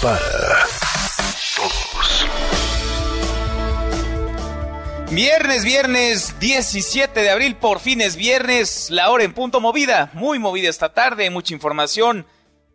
Para Todos. Viernes, viernes 17 de abril, por fin es viernes, la hora en punto movida, muy movida esta tarde, mucha información.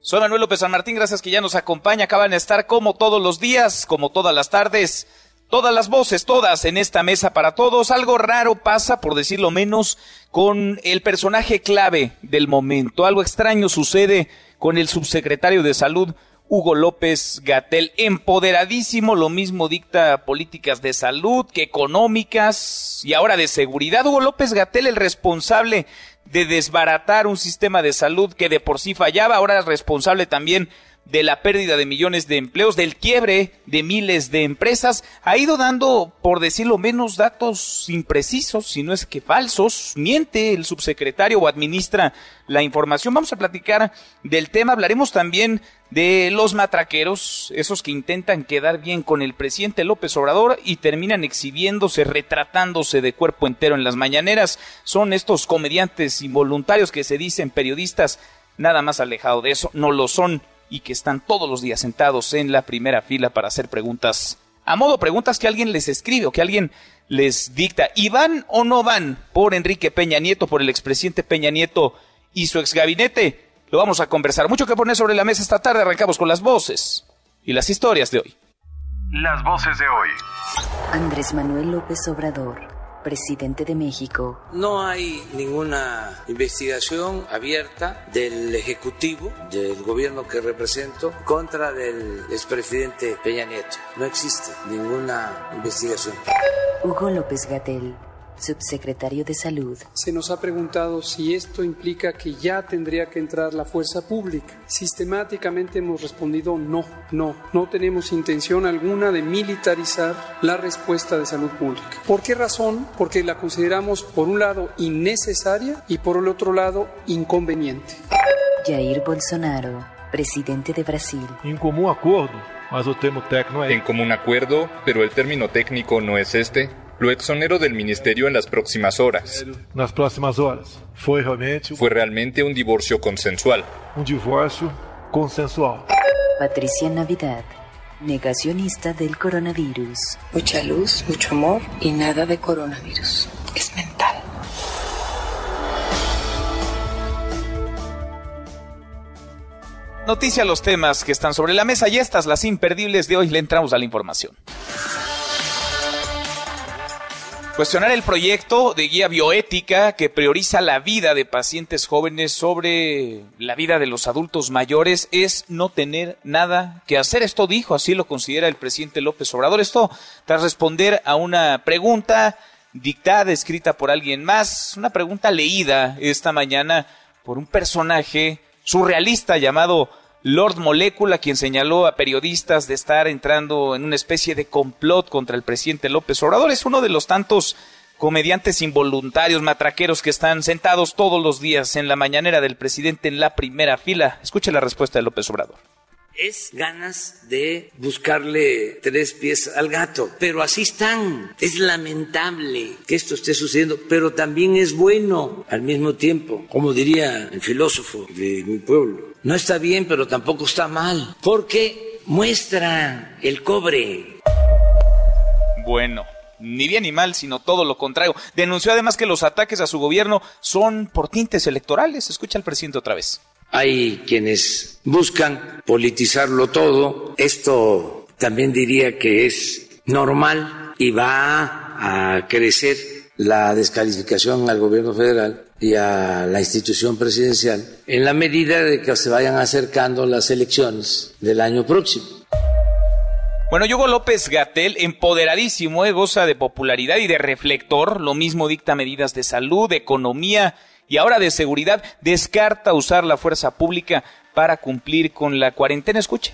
Soy Manuel López San Martín, gracias que ya nos acompaña, acaban de estar como todos los días, como todas las tardes, todas las voces, todas en esta mesa para todos. Algo raro pasa, por decirlo menos, con el personaje clave del momento. Algo extraño sucede con el subsecretario de Salud, Hugo López Gatel, empoderadísimo, lo mismo dicta políticas de salud que económicas y ahora de seguridad. Hugo López Gatel, el responsable de desbaratar un sistema de salud que de por sí fallaba, ahora es responsable también la pérdida de millones de empleos, del quiebre de miles de empresas, ha ido dando, por decirlo menos, datos imprecisos, si no es que falsos, miente el subsecretario o administra la información. Vamos a platicar del tema, hablaremos también de los matraqueros, esos que intentan quedar bien con el presidente López Obrador y terminan exhibiéndose, retratándose de cuerpo entero en las mañaneras. Son estos comediantes involuntarios que se dicen periodistas, nada más alejado de eso, no lo son y que están todos los días sentados en la primera fila para hacer preguntas. A modo preguntas que alguien les escribe o que alguien les dicta. ¿Y van o no van por Enrique Peña Nieto, por el expresidente Peña Nieto y su exgabinete? Lo vamos a conversar. Mucho que poner sobre la mesa esta tarde. Arrancamos con las voces y las historias de hoy. Las voces de hoy. Andrés Manuel López Obrador presidente de México. No hay ninguna investigación abierta del Ejecutivo, del gobierno que represento, contra del expresidente Peña Nieto. No existe ninguna investigación. Hugo López Gatel subsecretario de Salud. Se nos ha preguntado si esto implica que ya tendría que entrar la fuerza pública. Sistemáticamente hemos respondido no, no, no tenemos intención alguna de militarizar la respuesta de salud pública. ¿Por qué razón? Porque la consideramos por un lado innecesaria y por el otro lado inconveniente. Jair Bolsonaro, presidente de Brasil. En común acuerdo, mas o termo técnico En común acuerdo, pero el término técnico no es este. Lo exonero del ministerio en las próximas horas. Nas próximas horas. Fue realmente Fue realmente un divorcio consensual. un divorcio consensual. Patricia Navidad, negacionista del coronavirus. Mucha luz, mucho amor y nada de coronavirus. Es mental. Noticia los temas que están sobre la mesa y estas las imperdibles de hoy. Le entramos a la información. Cuestionar el proyecto de guía bioética que prioriza la vida de pacientes jóvenes sobre la vida de los adultos mayores es no tener nada que hacer. Esto dijo, así lo considera el presidente López Obrador. Esto tras responder a una pregunta dictada, escrita por alguien más, una pregunta leída esta mañana por un personaje surrealista llamado Lord Molécula, quien señaló a periodistas de estar entrando en una especie de complot contra el presidente López Obrador, es uno de los tantos comediantes involuntarios, matraqueros que están sentados todos los días en la mañanera del presidente en la primera fila. Escuche la respuesta de López Obrador. Es ganas de buscarle tres pies al gato, pero así están. Es lamentable que esto esté sucediendo, pero también es bueno al mismo tiempo, como diría el filósofo de mi pueblo. No está bien, pero tampoco está mal, porque muestra el cobre. Bueno, ni bien ni mal, sino todo lo contrario. Denunció además que los ataques a su gobierno son por tintes electorales. Escucha al presidente otra vez. Hay quienes buscan politizarlo todo. Esto también diría que es normal y va a crecer la descalificación al gobierno federal y a la institución presidencial en la medida de que se vayan acercando las elecciones del año próximo. Bueno, Hugo López Gatel, empoderadísimo, eh, goza de popularidad y de reflector, lo mismo dicta medidas de salud, economía y ahora de seguridad, descarta usar la fuerza pública para cumplir con la cuarentena. Escuche.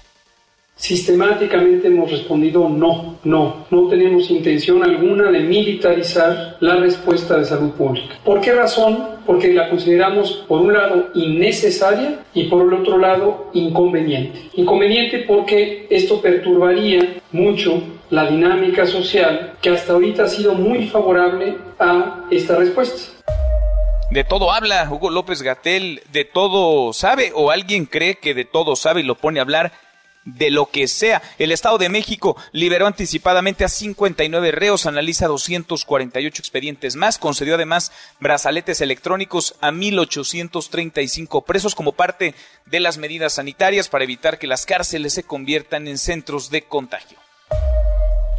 Sistemáticamente hemos respondido no, no, no tenemos intención alguna de militarizar la respuesta de salud pública. ¿Por qué razón? Porque la consideramos por un lado innecesaria y por el otro lado inconveniente. Inconveniente porque esto perturbaría mucho la dinámica social que hasta ahorita ha sido muy favorable a esta respuesta. De todo habla Hugo López Gatel, de todo sabe o alguien cree que de todo sabe y lo pone a hablar de lo que sea. El Estado de México liberó anticipadamente a 59 reos, analiza 248 expedientes más, concedió además brazaletes electrónicos a 1.835 presos como parte de las medidas sanitarias para evitar que las cárceles se conviertan en centros de contagio.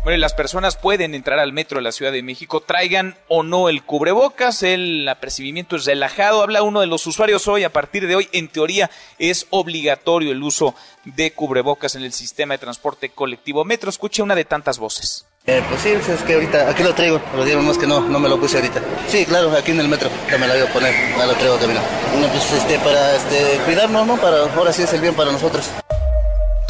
Bueno, las personas pueden entrar al metro de la Ciudad de México, traigan o no el cubrebocas, el apercibimiento es relajado. Habla uno de los usuarios hoy, a partir de hoy, en teoría es obligatorio el uso de cubrebocas en el sistema de transporte colectivo metro. Escuche una de tantas voces. Eh, pues sí, es que ahorita, aquí lo traigo, pero digamos que no, no me lo puse ahorita. Sí, claro, aquí en el metro, ya me la voy a poner, ya lo traigo camino. No, pues este, para este, cuidarnos, ¿no? Para, ahora sí es el bien para nosotros.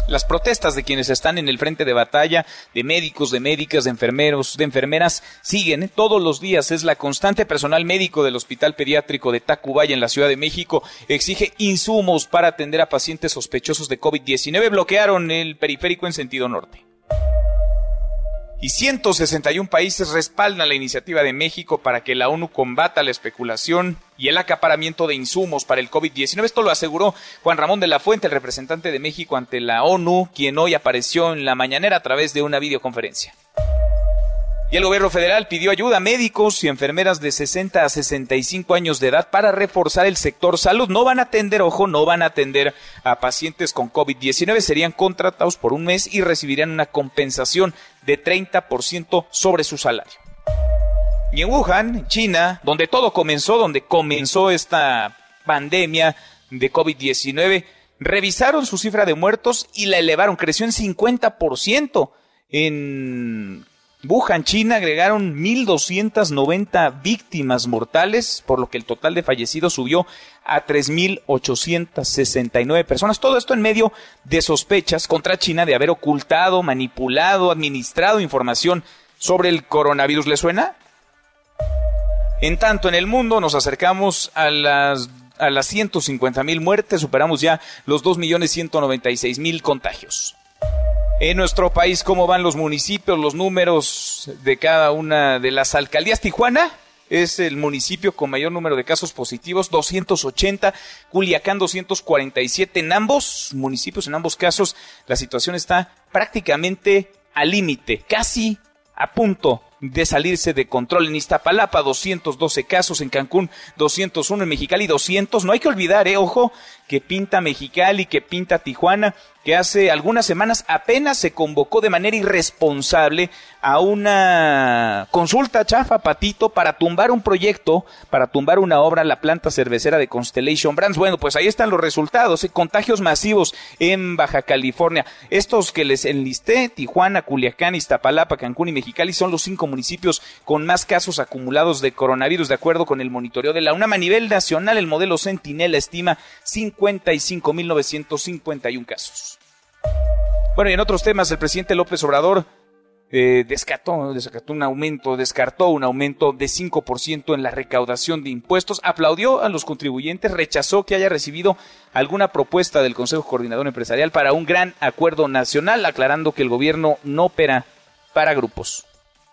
Las protestas de quienes están en el frente de batalla, de médicos, de médicas, de enfermeros, de enfermeras, siguen ¿eh? todos los días. Es la constante personal médico del Hospital Pediátrico de Tacubaya en la Ciudad de México. Exige insumos para atender a pacientes sospechosos de COVID-19. Bloquearon el periférico en sentido norte y 161 países respaldan la iniciativa de México para que la ONU combata la especulación y el acaparamiento de insumos para el COVID-19. Esto lo aseguró Juan Ramón de la Fuente, el representante de México ante la ONU, quien hoy apareció en la mañanera a través de una videoconferencia. Y el gobierno federal pidió ayuda a médicos y enfermeras de 60 a 65 años de edad para reforzar el sector salud. No van a atender, ojo, no van a atender a pacientes con COVID-19. Serían contratados por un mes y recibirían una compensación de 30% sobre su salario. Y en Wuhan, China, donde todo comenzó, donde comenzó esta pandemia de COVID-19, revisaron su cifra de muertos y la elevaron, creció en 50% en Wuhan, China, agregaron 1.290 víctimas mortales, por lo que el total de fallecidos subió a 3.869 personas. Todo esto en medio de sospechas contra China de haber ocultado, manipulado, administrado información sobre el coronavirus. ¿Le suena? En tanto, en el mundo nos acercamos a las a las 150 mil muertes, superamos ya los 2.196.000 contagios. En nuestro país, ¿cómo van los municipios, los números de cada una de las alcaldías? Tijuana es el municipio con mayor número de casos positivos, 280, Culiacán 247. En ambos municipios, en ambos casos, la situación está prácticamente al límite, casi a punto de salirse de control. En Iztapalapa, 212 casos, en Cancún, 201, en Mexicali, 200. No hay que olvidar, eh, ojo, que pinta Mexicali, que pinta Tijuana, que hace algunas semanas apenas se convocó de manera irresponsable a una consulta chafa, patito, para tumbar un proyecto, para tumbar una obra, la planta cervecera de Constellation Brands. Bueno, pues ahí están los resultados, ¿eh? contagios masivos en Baja California. Estos que les enlisté, Tijuana, Culiacán, Iztapalapa, Cancún y Mexicali, son los cinco municipios con más casos acumulados de coronavirus, de acuerdo con el monitoreo de la UNAM. A nivel nacional, el modelo Centinela estima 55.951 casos. Bueno, y en otros temas, el presidente López Obrador eh, un aumento, descartó un aumento de 5% en la recaudación de impuestos, aplaudió a los contribuyentes, rechazó que haya recibido alguna propuesta del Consejo Coordinador Empresarial para un gran acuerdo nacional, aclarando que el gobierno no opera para grupos.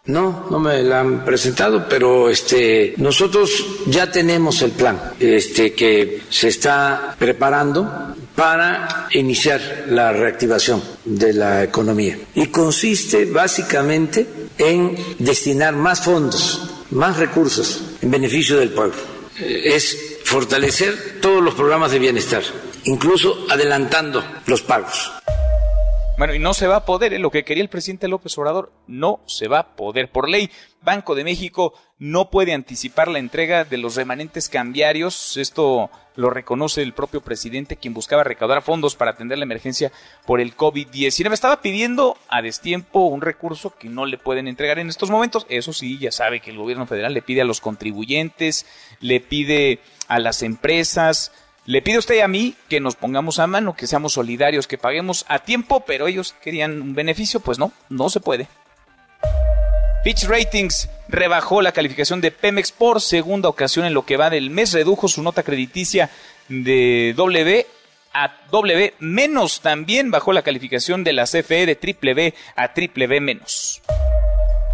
No, no me la han presentado, pero este nosotros ya tenemos el plan este que se está preparando para iniciar la reactivación de la economía y consiste básicamente en destinar más fondos, más recursos en beneficio del pueblo. Es fortalecer todos los programas de bienestar, incluso adelantando los pagos. Bueno, y no se va a poder, ¿eh? lo que quería el presidente López Obrador, no se va a poder. Por ley, Banco de México no puede anticipar la entrega de los remanentes cambiarios. Esto lo reconoce el propio presidente, quien buscaba recaudar fondos para atender la emergencia por el COVID-19. Estaba pidiendo a destiempo un recurso que no le pueden entregar en estos momentos. Eso sí, ya sabe que el gobierno federal le pide a los contribuyentes, le pide a las empresas, Le pide usted a mí que nos pongamos a mano, que seamos solidarios, que paguemos a tiempo, pero ellos querían un beneficio, pues no, no se puede. Pitch Ratings rebajó la calificación de Pemex por segunda ocasión en lo que va del mes, redujo su nota crediticia de W a W menos, también bajó la calificación de la CFE de triple B a triple B menos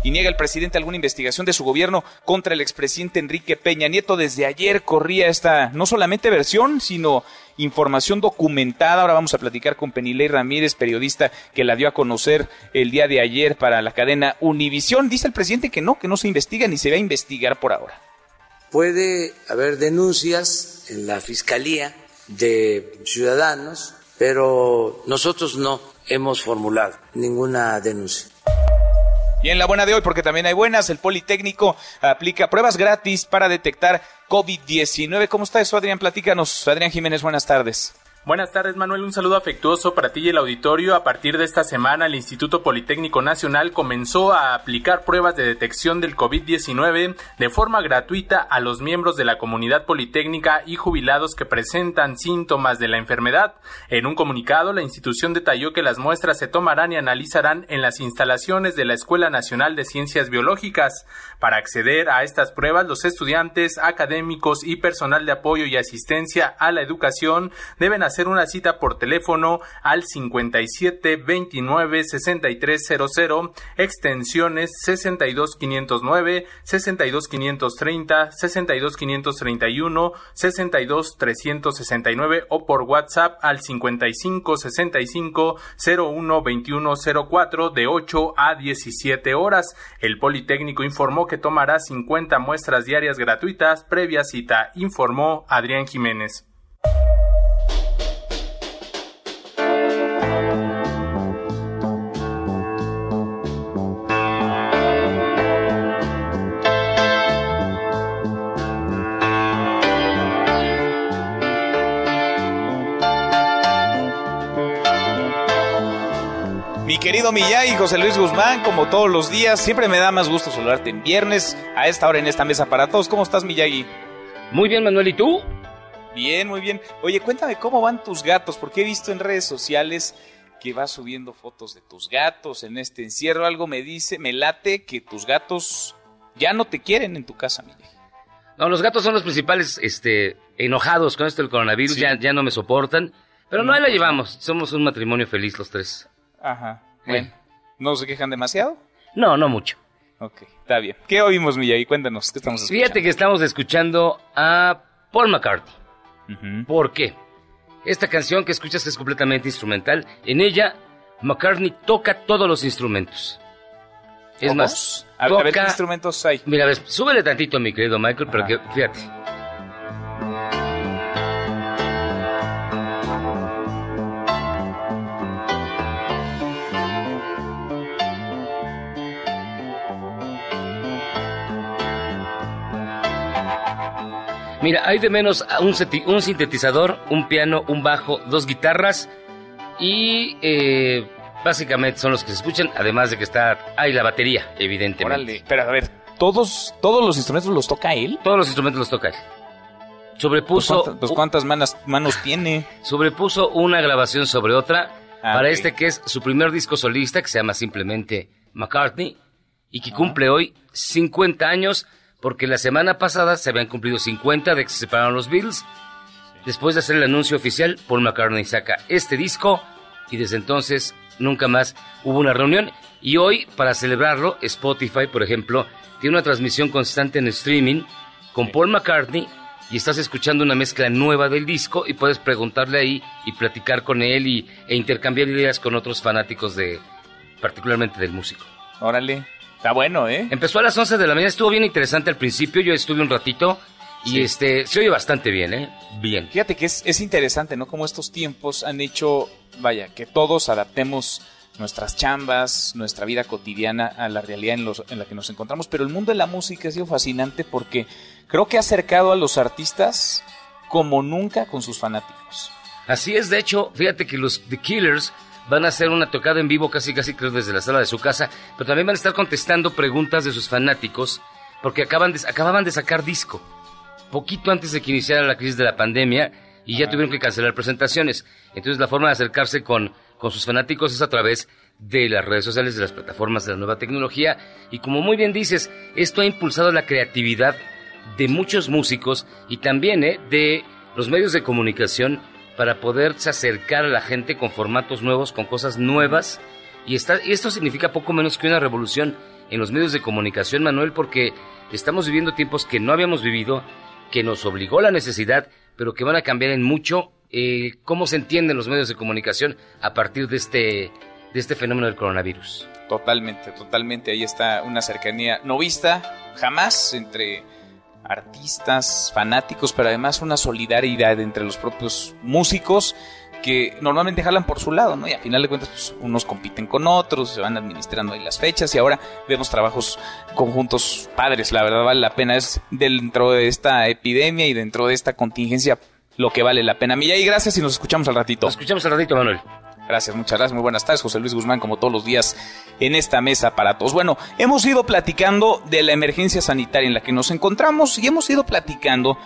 y niega el presidente alguna investigación de su gobierno contra el expresidente Enrique Peña Nieto. Desde ayer corría esta no solamente versión, sino información documentada. Ahora vamos a platicar con Penilei Ramírez, periodista que la dio a conocer el día de ayer para la cadena Univisión. Dice el presidente que no, que no se investiga ni se va a investigar por ahora. Puede haber denuncias en la fiscalía de ciudadanos, pero nosotros no hemos formulado ninguna denuncia. Y en la buena de hoy, porque también hay buenas, el Politécnico aplica pruebas gratis para detectar COVID-19. ¿Cómo está eso, Adrián? Platícanos. Adrián Jiménez, buenas tardes. Buenas tardes, Manuel. Un saludo afectuoso para ti y el auditorio. A partir de esta semana, el Instituto Politécnico Nacional comenzó a aplicar pruebas de detección del COVID-19 de forma gratuita a los miembros de la comunidad politécnica y jubilados que presentan síntomas de la enfermedad. En un comunicado, la institución detalló que las muestras se tomarán y analizarán en las instalaciones de la Escuela Nacional de Ciencias Biológicas. Para acceder a estas pruebas, los estudiantes, académicos y personal de apoyo y asistencia a la educación deben hacer una cita por teléfono al 57 29 6300, extensiones 62 509, 62 530, 62 531, 62 369 o por WhatsApp al 55 65 01 21 04 de 8 a 17 horas. El Politécnico informó que tomará 50 muestras diarias gratuitas previa cita, informó Adrián Jiménez. Querido José Luis Guzmán, como todos los días, siempre me da más gusto saludarte en viernes, a esta hora en esta mesa para todos. ¿Cómo estás, Miyagi? Muy bien, Manuel, ¿y tú? Bien, muy bien. Oye, cuéntame cómo van tus gatos, porque he visto en redes sociales que vas subiendo fotos de tus gatos en este encierro. Algo me dice, me late que tus gatos ya no te quieren en tu casa, Miyagi. No, los gatos son los principales, este, enojados con esto del coronavirus, ya, ya no me soportan. Pero no, ahí la llevamos. Somos un matrimonio feliz los tres. Ajá. Bueno, ¿no se quejan demasiado? No, no mucho. Ok, está bien. ¿Qué oímos, Miyagi? Cuéntanos, ¿qué estamos escuchando? Fíjate que estamos escuchando a Paul McCartney. ¿Por qué? Esta canción que escuchas que es completamente instrumental, en ella McCartney toca todos los instrumentos. Es más, a, ver qué instrumentos hay. Mira, ves, súbele tantito, mi querido Michael, pero que, fíjate. Mira, hay de menos un, un sintetizador, un piano, un bajo, dos guitarras y eh, básicamente son los que se escuchan, además de que está ahí la batería, evidentemente. Órale, pero a ver, ¿todos, ¿todos los instrumentos los toca él? Todos los instrumentos los toca él. Sobrepuso... Pues, pues ¿cuántas, manos, manos tiene? Sobrepuso una grabación sobre otra ah, para este que es su primer disco solista, que se llama simplemente McCartney, y que cumple hoy 50 años porque la semana pasada se habían cumplido 50 de que se separaron los Beatles. Después de hacer el anuncio oficial, Paul McCartney saca este disco y desde entonces nunca más hubo una reunión. Y hoy, para celebrarlo, Spotify, por ejemplo, tiene una transmisión constante en streaming con Paul McCartney y estás escuchando una mezcla nueva del disco y puedes preguntarle ahí y platicar con él y, e intercambiar ideas con otros fanáticos de, particularmente del músico. Órale. Está bueno, ¿eh? Empezó a las 11 de la mañana, estuvo bien interesante al principio, yo estuve un ratito y este se oye bastante bien, ¿eh? Bien. Fíjate que es, es interesante, ¿no? Como estos tiempos han hecho, vaya, que todos adaptemos nuestras chambas, nuestra vida cotidiana a la realidad en, los, en la que nos encontramos, pero el mundo de la música ha sido fascinante porque creo que ha acercado a los artistas como nunca con sus fanáticos. Así es, de hecho, fíjate que los The Killers van a hacer una tocada en vivo casi casi creo desde la sala de su casa, pero también van a estar contestando preguntas de sus fanáticos porque acaban de, acababan de sacar disco. Poquito antes de que iniciara la crisis de la pandemia, y ya tuvieron que cancelar presentaciones. Entonces la forma de acercarse con, con sus fanáticos es a través de las redes sociales, de las plataformas de la nueva tecnología. Y como muy bien dices, esto ha impulsado la creatividad de muchos músicos y también ¿eh? de los medios de comunicación para poderse acercar a la gente con formatos nuevos, con cosas nuevas. Y, está, y esto significa poco menos que una revolución en los medios de comunicación, Manuel, porque estamos viviendo tiempos que no habíamos vivido, que nos obligó la necesidad, pero que van a cambiar en mucho eh, cómo se entienden los medios de comunicación a partir de este, de este fenómeno del coronavirus. Totalmente, totalmente. Ahí está una cercanía no vista jamás entre artistas, fanáticos, pero además una solidaridad entre los propios músicos que normalmente jalan por su lado, ¿no? Y a final de cuentas, pues, unos compiten con otros, se van administrando ahí las fechas y ahora vemos trabajos conjuntos padres, la verdad vale la pena, es dentro de esta epidemia y dentro de esta contingencia lo que vale la pena. Milla, y gracias y nos escuchamos al ratito. Nos escuchamos al ratito, Manuel. Gracias, muchas gracias, muy buenas tardes, José Luis Guzmán, como todos los días en esta mesa para todos. Bueno, hemos ido platicando de la emergencia sanitaria en la que nos encontramos y hemos ido platicando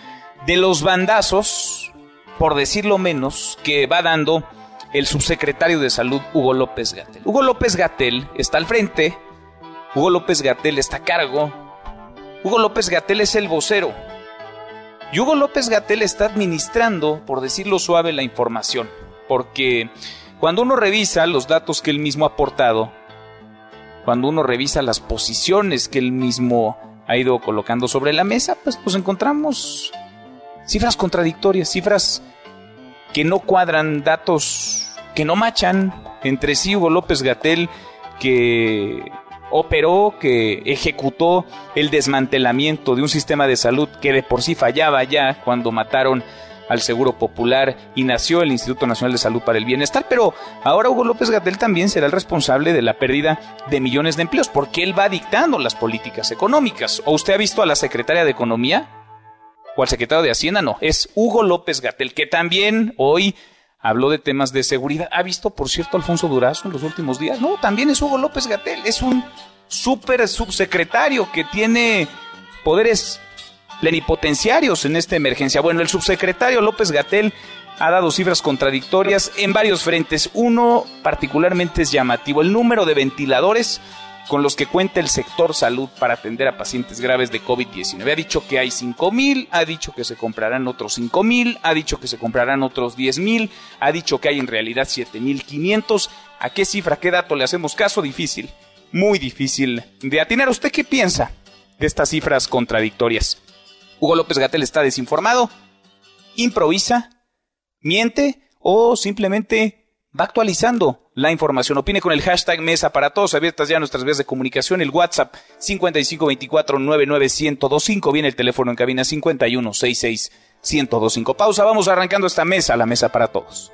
de los bandazos, por decirlo menos, que va dando el subsecretario de Salud, Hugo López Gatel. Hugo López Gatel está al frente, Hugo López Gatel está a cargo, Hugo López Gatel es el vocero. Y Hugo López Gatel está administrando, por decirlo suave, la información, porque cuando uno revisa los datos que él mismo ha aportado, cuando uno revisa las posiciones que él mismo ha ido colocando sobre la mesa, pues, encontramos cifras contradictorias, cifras que no cuadran, datos que no machan entre sí. Hugo López Gatel, que operó, que ejecutó el desmantelamiento de un sistema de salud que de por sí fallaba ya cuando mataron al Seguro Popular y nació el Instituto Nacional de Salud para el Bienestar, pero ahora Hugo López Gatel también será el responsable de la pérdida de millones de empleos, porque él va dictando las políticas económicas. ¿O usted ha visto a la secretaria de Economía? ¿O al secretario de Hacienda? No, es Hugo López Gatel, que también hoy habló de temas de seguridad. ¿Ha visto, por cierto, Alfonso Durazo en los últimos días? No, también es Hugo López Gatel, es un súper subsecretario que tiene poderes plenipotenciarios en esta emergencia. Bueno, el subsecretario López Gatel ha dado cifras contradictorias en varios frentes. Uno particularmente es llamativo, el número de ventiladores con los que cuenta el sector salud para atender a pacientes graves de COVID-19. Ha dicho que hay 5 mil, ha dicho que se comprarán otros 5 mil, ha dicho que se comprarán otros 10 mil, ha dicho que hay en realidad 7 mil 500. ¿A qué cifra, qué dato le hacemos caso? Difícil, muy difícil de atinar. ¿Usted qué piensa de estas cifras contradictorias? Hugo López Gatel está desinformado, improvisa, miente o simplemente va actualizando la información. Opine con el hashtag Mesa para Todos, abiertas ya nuestras vías de comunicación, el WhatsApp 5524-99125, viene el teléfono en cabina 5166-1025. Pausa, vamos arrancando esta mesa, la Mesa para Todos.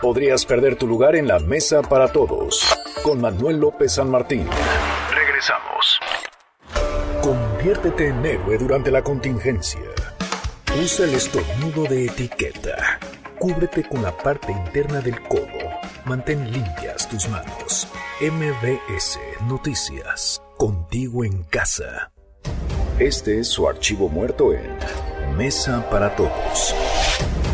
Podrías perder tu lugar en la mesa para todos. Con Manuel López San Martín. Regresamos. Conviértete en héroe durante la contingencia. Usa el estornudo de etiqueta. Cúbrete con la parte interna del codo. Mantén limpias tus manos. MBS Noticias. Contigo en casa. Este es su archivo muerto en Mesa para Todos.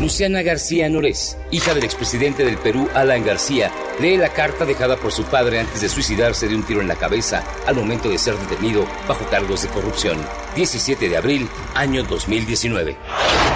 Luciana García Nores, hija del expresidente del Perú, Alan García, lee la carta dejada por su padre antes de suicidarse de un tiro en la cabeza al momento de ser detenido bajo cargos de corrupción. 17 de abril, año 2019.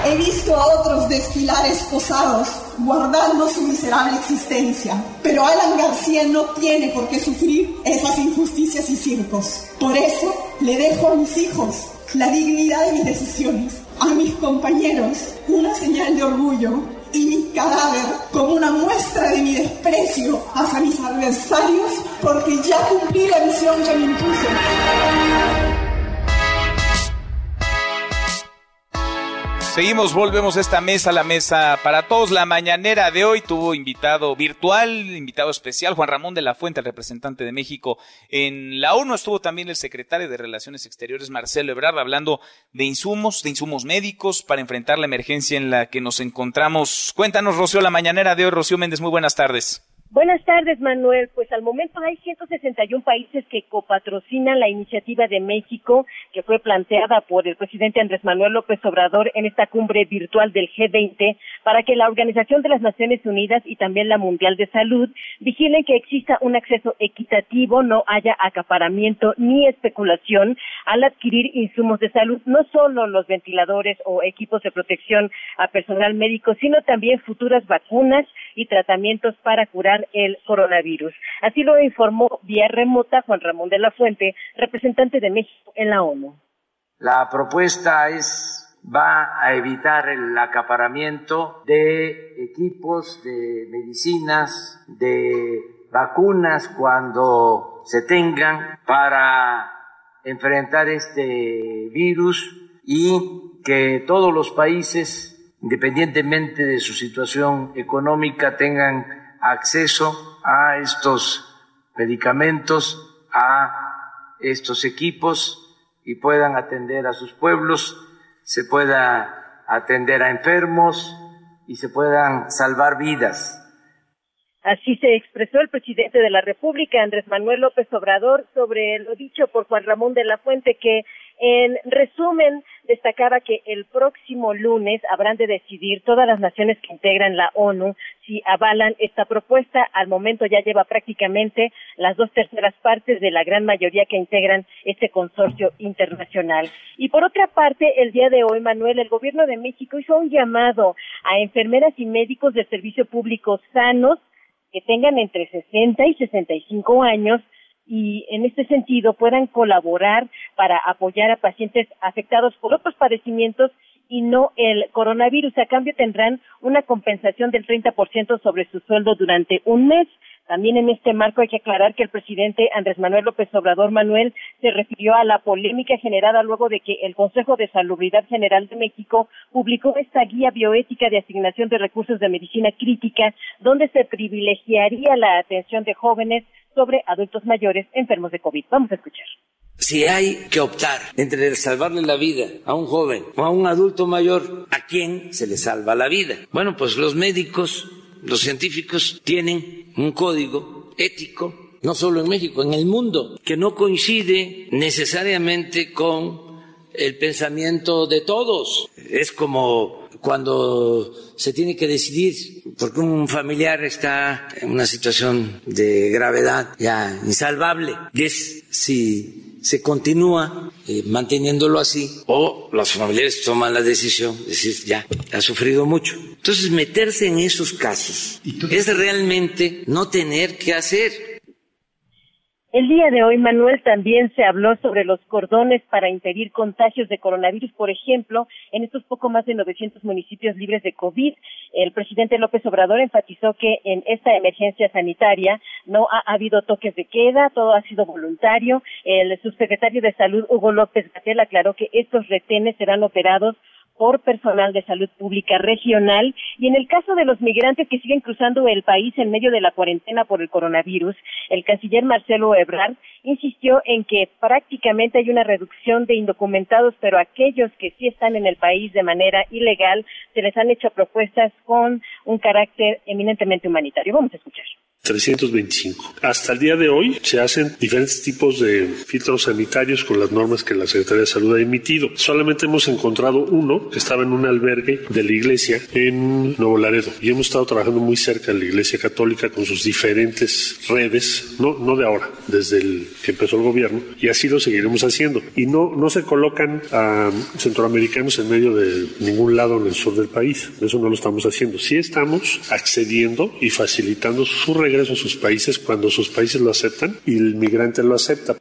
He visto a otros desfilar esposados, guardando su miserable existencia, pero Alan García no tiene por qué sufrir esas injusticias y circos. Por eso le dejo a mis hijos la dignidad de mis decisiones a mis compañeros una señal de orgullo y mi cadáver como una muestra de mi desprecio hacia mis adversarios porque ya cumplí la misión que me impuso. Seguimos, volvemos a esta mesa, la mesa para todos. La mañanera de hoy tuvo invitado virtual, invitado especial, Juan Ramón de la Fuente, el representante de México en la ONU. Estuvo también el secretario de Relaciones Exteriores, Marcelo Ebrard, hablando de insumos, de insumos médicos para enfrentar la emergencia en la que nos encontramos. Cuéntanos, Rocío, la mañanera de hoy. Rocío Méndez, muy buenas tardes. Buenas tardes, Manuel. Pues al momento hay 161 países que copatrocinan la iniciativa de México que fue planteada por el presidente Andrés Manuel López Obrador en esta cumbre virtual del G20 para que la Organización de las Naciones Unidas y también la Mundial de Salud vigilen que exista un acceso equitativo, no haya acaparamiento ni especulación al adquirir insumos de salud, no solo los ventiladores o equipos de protección a personal médico, sino también futuras vacunas y tratamientos para curar el coronavirus. Así lo informó vía remota Juan Ramón de la Fuente, representante de México en la ONU. La propuesta es va a evitar el acaparamiento de equipos, de medicinas, de vacunas cuando se tengan para enfrentar este virus y que todos los países, independientemente de su situación económica, tengan acceso a estos medicamentos, a estos equipos y puedan atender a sus pueblos, se pueda atender a enfermos y se puedan salvar vidas. Así se expresó el presidente de la República, Andrés Manuel López Obrador, sobre lo dicho por Juan Ramón de la Fuente, que en resumen, destacaba que el próximo lunes habrán de decidir todas las naciones que integran la ONU si avalan esta propuesta. Al momento ya lleva prácticamente las dos terceras partes de la gran mayoría que integran este consorcio internacional. Y por otra parte, el día de hoy, Manuel, el gobierno de México hizo un llamado a enfermeras y médicos de servicio público sanos que tengan entre 60 y 65 años y en este sentido puedan colaborar para apoyar a pacientes afectados por otros padecimientos y no el coronavirus. A cambio tendrán una compensación del 30% sobre su sueldo durante un mes. También en este marco hay que aclarar que el presidente Andrés Manuel López Obrador Manuel se refirió a la polémica generada luego de que el Consejo de Salubridad General de México publicó esta guía bioética de asignación de recursos de medicina crítica donde se privilegiaría la atención de jóvenes sobre adultos mayores enfermos de COVID. Vamos a escuchar. Si hay que optar entre salvarle la vida a un joven o a un adulto mayor, ¿a quién se le salva la vida? Bueno, pues los médicos, los científicos tienen un código ético, no solo en México, en el mundo, que no coincide necesariamente con el pensamiento de todos. Es como cuando se tiene que decidir porque un familiar está en una situación de gravedad ya insalvable y es si se continúa eh, manteniéndolo así o los familiares toman la decisión de decir ya ha sufrido mucho. Entonces meterse en esos casos es realmente no tener que hacer el día de hoy, Manuel, también se habló sobre los cordones para impedir contagios de coronavirus, por ejemplo, en estos poco más de 900 municipios libres de COVID. El presidente López Obrador enfatizó que en esta emergencia sanitaria no ha habido toques de queda, todo ha sido voluntario. El subsecretario de Salud, Hugo López Gatel, aclaró que estos retenes serán operados por personal de salud pública regional. Y en el caso de los migrantes que siguen cruzando el país en medio de la cuarentena por el coronavirus, el canciller Marcelo Ebrard insistió en que prácticamente hay una reducción de indocumentados, pero aquellos que sí están en el país de manera ilegal se les han hecho propuestas con un carácter eminentemente humanitario. Vamos a escuchar. 325. Hasta el día de hoy se hacen diferentes tipos de filtros sanitarios con las normas que la Secretaría de Salud ha emitido. Solamente hemos encontrado uno que estaba en un albergue de la iglesia en Nuevo Laredo y hemos estado trabajando muy cerca de la Iglesia Católica con sus diferentes redes, no, no de ahora, desde el que empezó el gobierno y así lo seguiremos haciendo. Y no, no se colocan a centroamericanos en medio de ningún lado en el sur del país. Eso no lo estamos haciendo. Sí estamos accediendo y facilitando su regreso a sus países cuando sus países lo aceptan y el migrante lo acepta.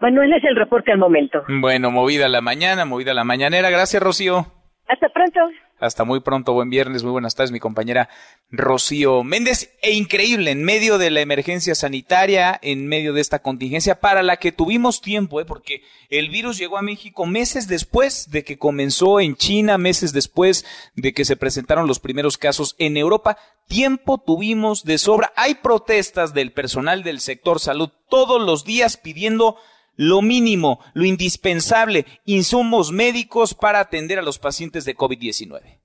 Manuel es el reporte al momento. Bueno, movida la mañana, movida la mañanera. Gracias, Rocío. Hasta pronto. Hasta muy pronto, buen viernes, muy buenas tardes, mi compañera Rocío Méndez. E increíble, en medio de la emergencia sanitaria, en medio de esta contingencia para la que tuvimos tiempo, ¿eh? porque el virus llegó a México meses después de que comenzó en China, meses después de que se presentaron los primeros casos en Europa. Tiempo tuvimos de sobra. Hay protestas del personal del sector salud todos los días pidiendo lo mínimo, lo indispensable, insumos médicos para atender a los pacientes de COVID-19.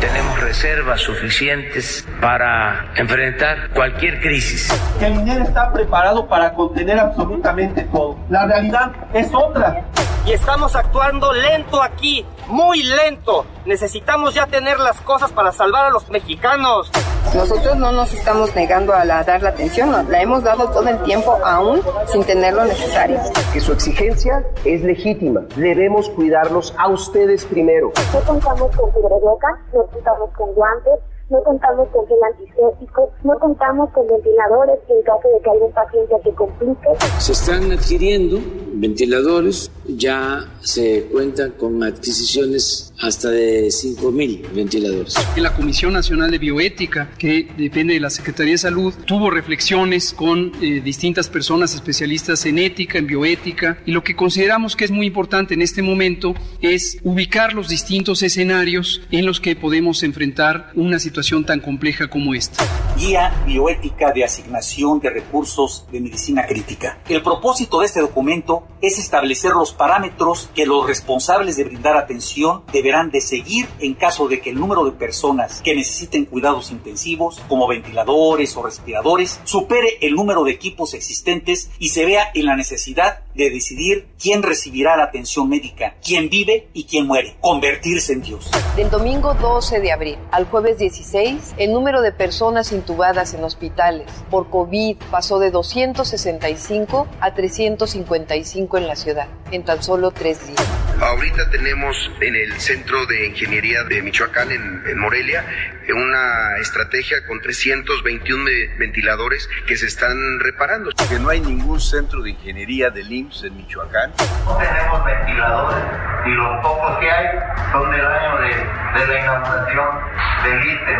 Tenemos reservas suficientes para enfrentar cualquier crisis. El INER está preparado para contener absolutamente todo. La realidad es otra. Y estamos actuando lento aquí, muy lento. Necesitamos ya tener las cosas para salvar a los mexicanos. Nosotros no nos estamos negando a la, dar la atención, la hemos dado todo el tiempo aún sin tener lo necesario. Que su exigencia es legítima. Debemos cuidarlos a ustedes primero. No contamos con cubrebocas, no contamos con guantes no contamos con gel antiséptico, no contamos con ventiladores en caso de que haya un paciente que complique. Se están adquiriendo ventiladores, ya se cuentan con adquisiciones hasta de 5.000 ventiladores. La Comisión Nacional de Bioética, que depende de la Secretaría de Salud, tuvo reflexiones con eh, distintas personas especialistas en ética, en bioética, y lo que consideramos que es muy importante en este momento es ubicar los distintos escenarios en los que podemos enfrentar una situación tan compleja como esta. Guía bioética de asignación de recursos de medicina crítica. El propósito de este documento es establecer los parámetros que los responsables de brindar atención deberán de seguir en caso de que el número de personas que necesiten cuidados intensivos, como ventiladores o respiradores, supere el número de equipos existentes y se vea en la necesidad de decidir quién recibirá la atención médica, quién vive y quién muere, convertirse en Dios. Del domingo 12 de abril al jueves 16 el número de personas intubadas en hospitales por COVID pasó de 265 a 355 en la ciudad en tan solo tres días. Ahorita tenemos en el Centro de Ingeniería de Michoacán, en, Morelia, una estrategia con 321 ventiladores que se están reparando. Que no hay ningún centro de ingeniería del En Michoacán. No tenemos ventiladores y los pocos que hay son del año de, de la inauguración del ITE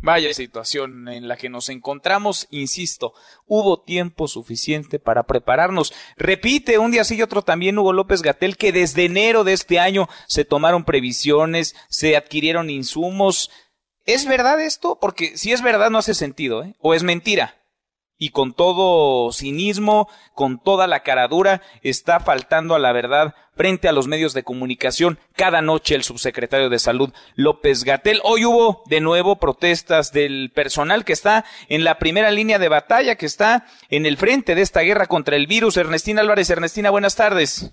Vaya situación en la que nos encontramos, insisto, hubo tiempo suficiente para prepararnos. Repite un día sí y otro también Hugo López Gatel que desde enero de este año se tomaron previsiones, se adquirieron insumos. ¿Es verdad esto? Porque si es verdad no hace sentido, ¿eh? ¿O es mentira? Y con todo cinismo, con toda la caradura, está faltando a la verdad frente a los medios de comunicación cada noche el subsecretario de Salud López Gatel. Hoy hubo de nuevo protestas del personal que está en la primera línea de batalla, que está en el frente de esta guerra contra el virus. Ernestina Álvarez, Ernestina, buenas tardes.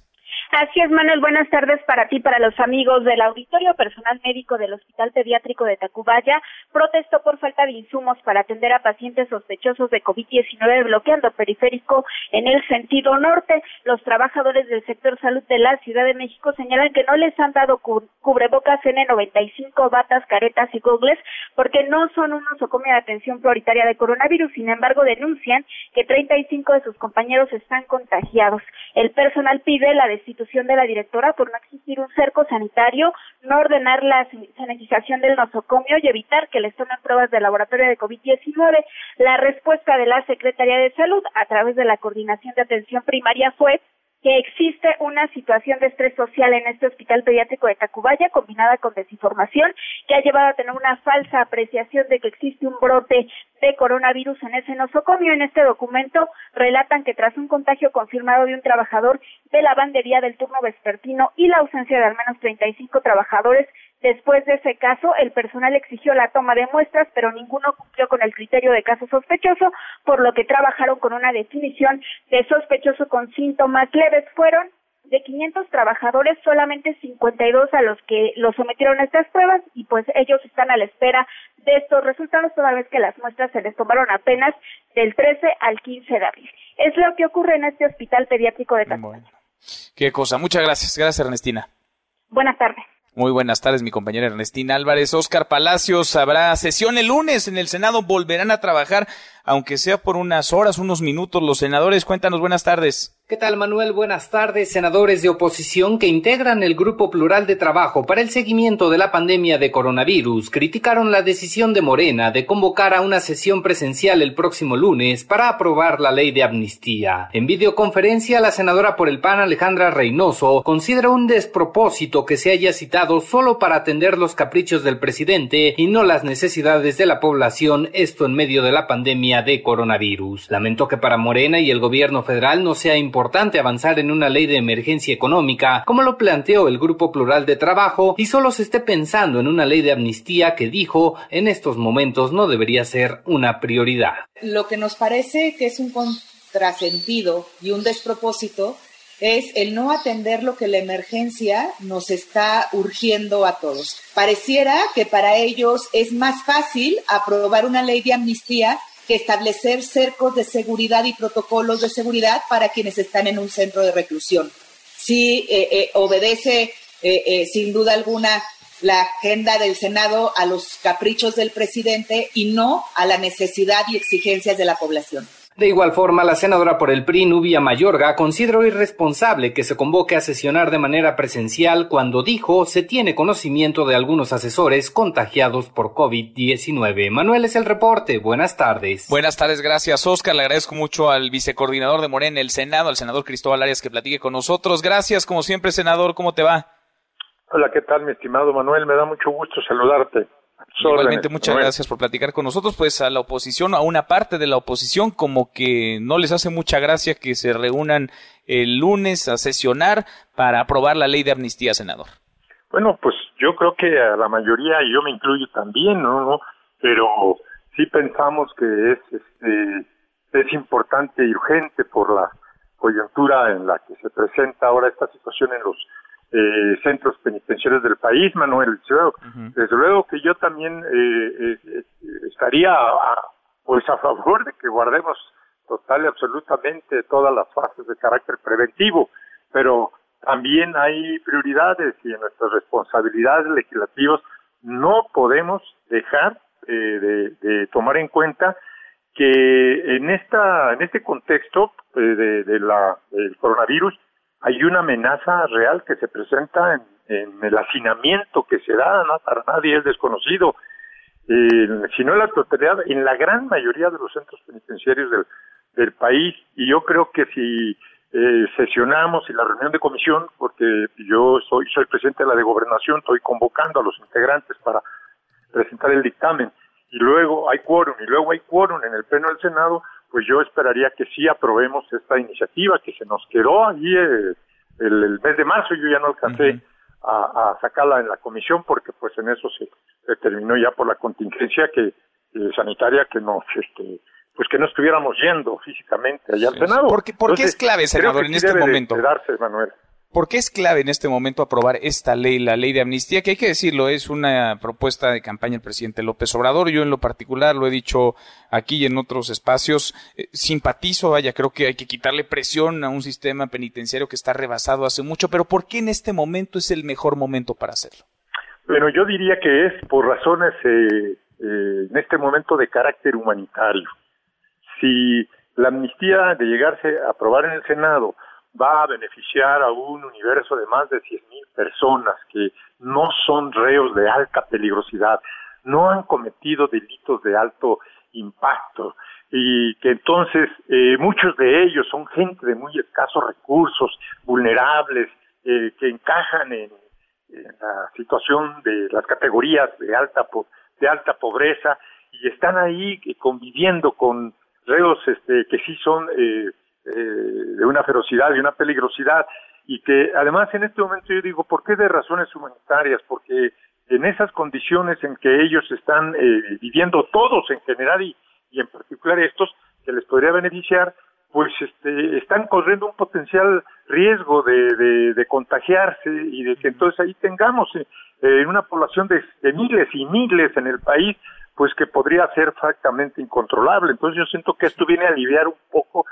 Así es, Manuel. Buenas tardes para ti, para los amigos del auditorio personal médico del Hospital Pediátrico de Tacubaya. Protestó por falta de insumos para atender a pacientes sospechosos de COVID-19 bloqueando periférico en el sentido norte. Los trabajadores del sector salud de la Ciudad de México señalan que no les han dado cubrebocas N95, batas, caretas y gogles porque no son un nosocomio de atención prioritaria de coronavirus. Sin embargo, denuncian que 35 de sus compañeros están contagiados. El personal pide la destitución de la directora por no exigir un cerco sanitario, no ordenar la sanitización del nosocomio y evitar que les tomen pruebas de laboratorio de COVID-19. La respuesta de la Secretaría de Salud a través de la Coordinación de Atención Primaria fue que existe una situación de estrés social en este hospital pediátrico de Tacubaya combinada con desinformación que ha llevado a tener una falsa apreciación de que existe un brote de coronavirus en ese nosocomio. En este documento relatan que tras un contagio confirmado de un trabajador de la bandería del turno vespertino y la ausencia de al menos 35 trabajadores Después de ese caso, el personal exigió la toma de muestras, pero ninguno cumplió con el criterio de caso sospechoso, por lo que trabajaron con una definición de sospechoso con síntomas leves. Fueron de 500 trabajadores, solamente 52 a los que los sometieron a estas pruebas y pues ellos están a la espera de estos resultados toda vez que las muestras se les tomaron apenas del 13 al 15 de abril. Es lo que ocurre en este hospital pediátrico de Tacubaya. Qué cosa. Muchas gracias. Gracias, Ernestina. Buenas tardes. Muy buenas tardes, mi compañera Ernestina Álvarez. Oscar Palacios, habrá sesión el lunes en el Senado, volverán a trabajar, aunque sea por unas horas, unos minutos. Los senadores, cuéntanos, buenas tardes. ¿Qué tal, Manuel? Buenas tardes. Senadores de oposición que integran el Grupo Plural de Trabajo para el seguimiento de la pandemia de coronavirus criticaron la decisión de Morena de convocar a una sesión presencial el próximo lunes para aprobar la ley de amnistía. En videoconferencia, la senadora por el PAN, Alejandra Reynoso, considera un despropósito que se haya citado solo para atender los caprichos del presidente y no las necesidades de la población, esto en medio de la pandemia de coronavirus. Lamentó que para Morena y el gobierno federal no sea importante avanzar en una ley de emergencia económica, como lo planteó el Grupo Plural de Trabajo, y solo se esté pensando en una ley de amnistía que dijo en estos momentos no debería ser una prioridad. Lo que nos parece que es un contrasentido y un despropósito es el no atender lo que la emergencia nos está urgiendo a todos. Pareciera que para ellos es más fácil aprobar una ley de amnistía que establecer cercos de seguridad y protocolos de seguridad para quienes están en un centro de reclusión. Sí, eh, eh, obedece eh, sin duda alguna la agenda del Senado a los caprichos del presidente y no a la necesidad y exigencias de la población. De igual forma, la senadora por el PRI, Nubia Mayorga, consideró irresponsable que se convoque a sesionar de manera presencial cuando dijo se tiene conocimiento de algunos asesores contagiados por COVID-19. Manuel es el reporte. Buenas tardes. Buenas tardes, gracias Oscar. Le agradezco mucho al vicecoordinador de Morena, el Senado, al senador Cristóbal Arias, que platique con nosotros. Gracias, como siempre, senador. ¿Cómo te va? Hola, ¿qué tal, mi estimado Manuel? Me da mucho gusto saludarte. Igualmente, muchas gracias por platicar con nosotros. Pues a la oposición, a una parte de la oposición, como que no les hace mucha gracia que se reúnan el lunes a sesionar para aprobar la ley de amnistía, senador. Bueno, pues yo creo que a la mayoría, y yo me incluyo también, ¿no? Pero sí pensamos que es, este, es importante y urgente por la coyuntura en la que se presenta ahora esta situación en los eh, centros penitenciarios del país, Manuel. Desde luego que yo también eh, eh, estaría a, pues a favor de que guardemos total y absolutamente todas las fases de carácter preventivo, pero también hay prioridades y en nuestras responsabilidades legislativas no podemos dejar de, de, tomar en cuenta que en esta en este contexto de, de la del coronavirus hay una amenaza real que se presenta en, el hacinamiento que se da, ¿no? para nadie es desconocido, eh, si no en la totalidad, en la gran mayoría de los centros penitenciarios del, del país, y yo creo que si eh, sesionamos y la reunión de comisión, porque yo soy, soy presidente de la de gobernación, estoy convocando a los integrantes para presentar el dictamen, y luego hay quórum, y luego hay quórum en el pleno del Senado, pues yo esperaría que sí aprobemos esta iniciativa que se nos quedó allí eh, el, mes de marzo, yo ya no alcancé a, sacarla en la comisión porque pues en eso se determinó ya por la contingencia que eh, sanitaria que nos este pues que no estuviéramos yendo físicamente allá al Senado. ¿Por qué, es clave, senador, en este momento? Manuel. ¿Por qué es clave en este momento aprobar esta ley, la ley de amnistía? Que hay que decirlo, es una propuesta de campaña del presidente López Obrador. Yo en lo particular lo he dicho aquí y en otros espacios. Eh, simpatizo, vaya, creo que hay que quitarle presión a un sistema penitenciario que está rebasado hace mucho. Pero ¿por qué en este momento es el mejor momento para hacerlo? Bueno, yo diría que es por razones eh, eh, en este momento de carácter humanitario. Si la amnistía de llegarse a aprobar en el Senado va a beneficiar a un universo de más de 100.000 personas que no son reos de alta peligrosidad, no han cometido delitos de alto impacto y que entonces eh, muchos de ellos son gente de muy escasos recursos, vulnerables, eh, que encajan en, la situación de las categorías de alta de alta pobreza y están ahí eh, conviviendo con reos este, que sí son eh, eh, de una ferocidad y una peligrosidad y que además en este momento yo digo, ¿por qué de razones humanitarias? Porque en esas condiciones en que ellos están eh, viviendo todos en general y, y en particular estos que les podría beneficiar, pues este, están corriendo un potencial riesgo de, de, contagiarse y de que entonces ahí tengamos eh, una población de, de, miles y miles en el país, pues que podría ser francamente incontrolable. Entonces yo siento que esto viene a aliviar un poco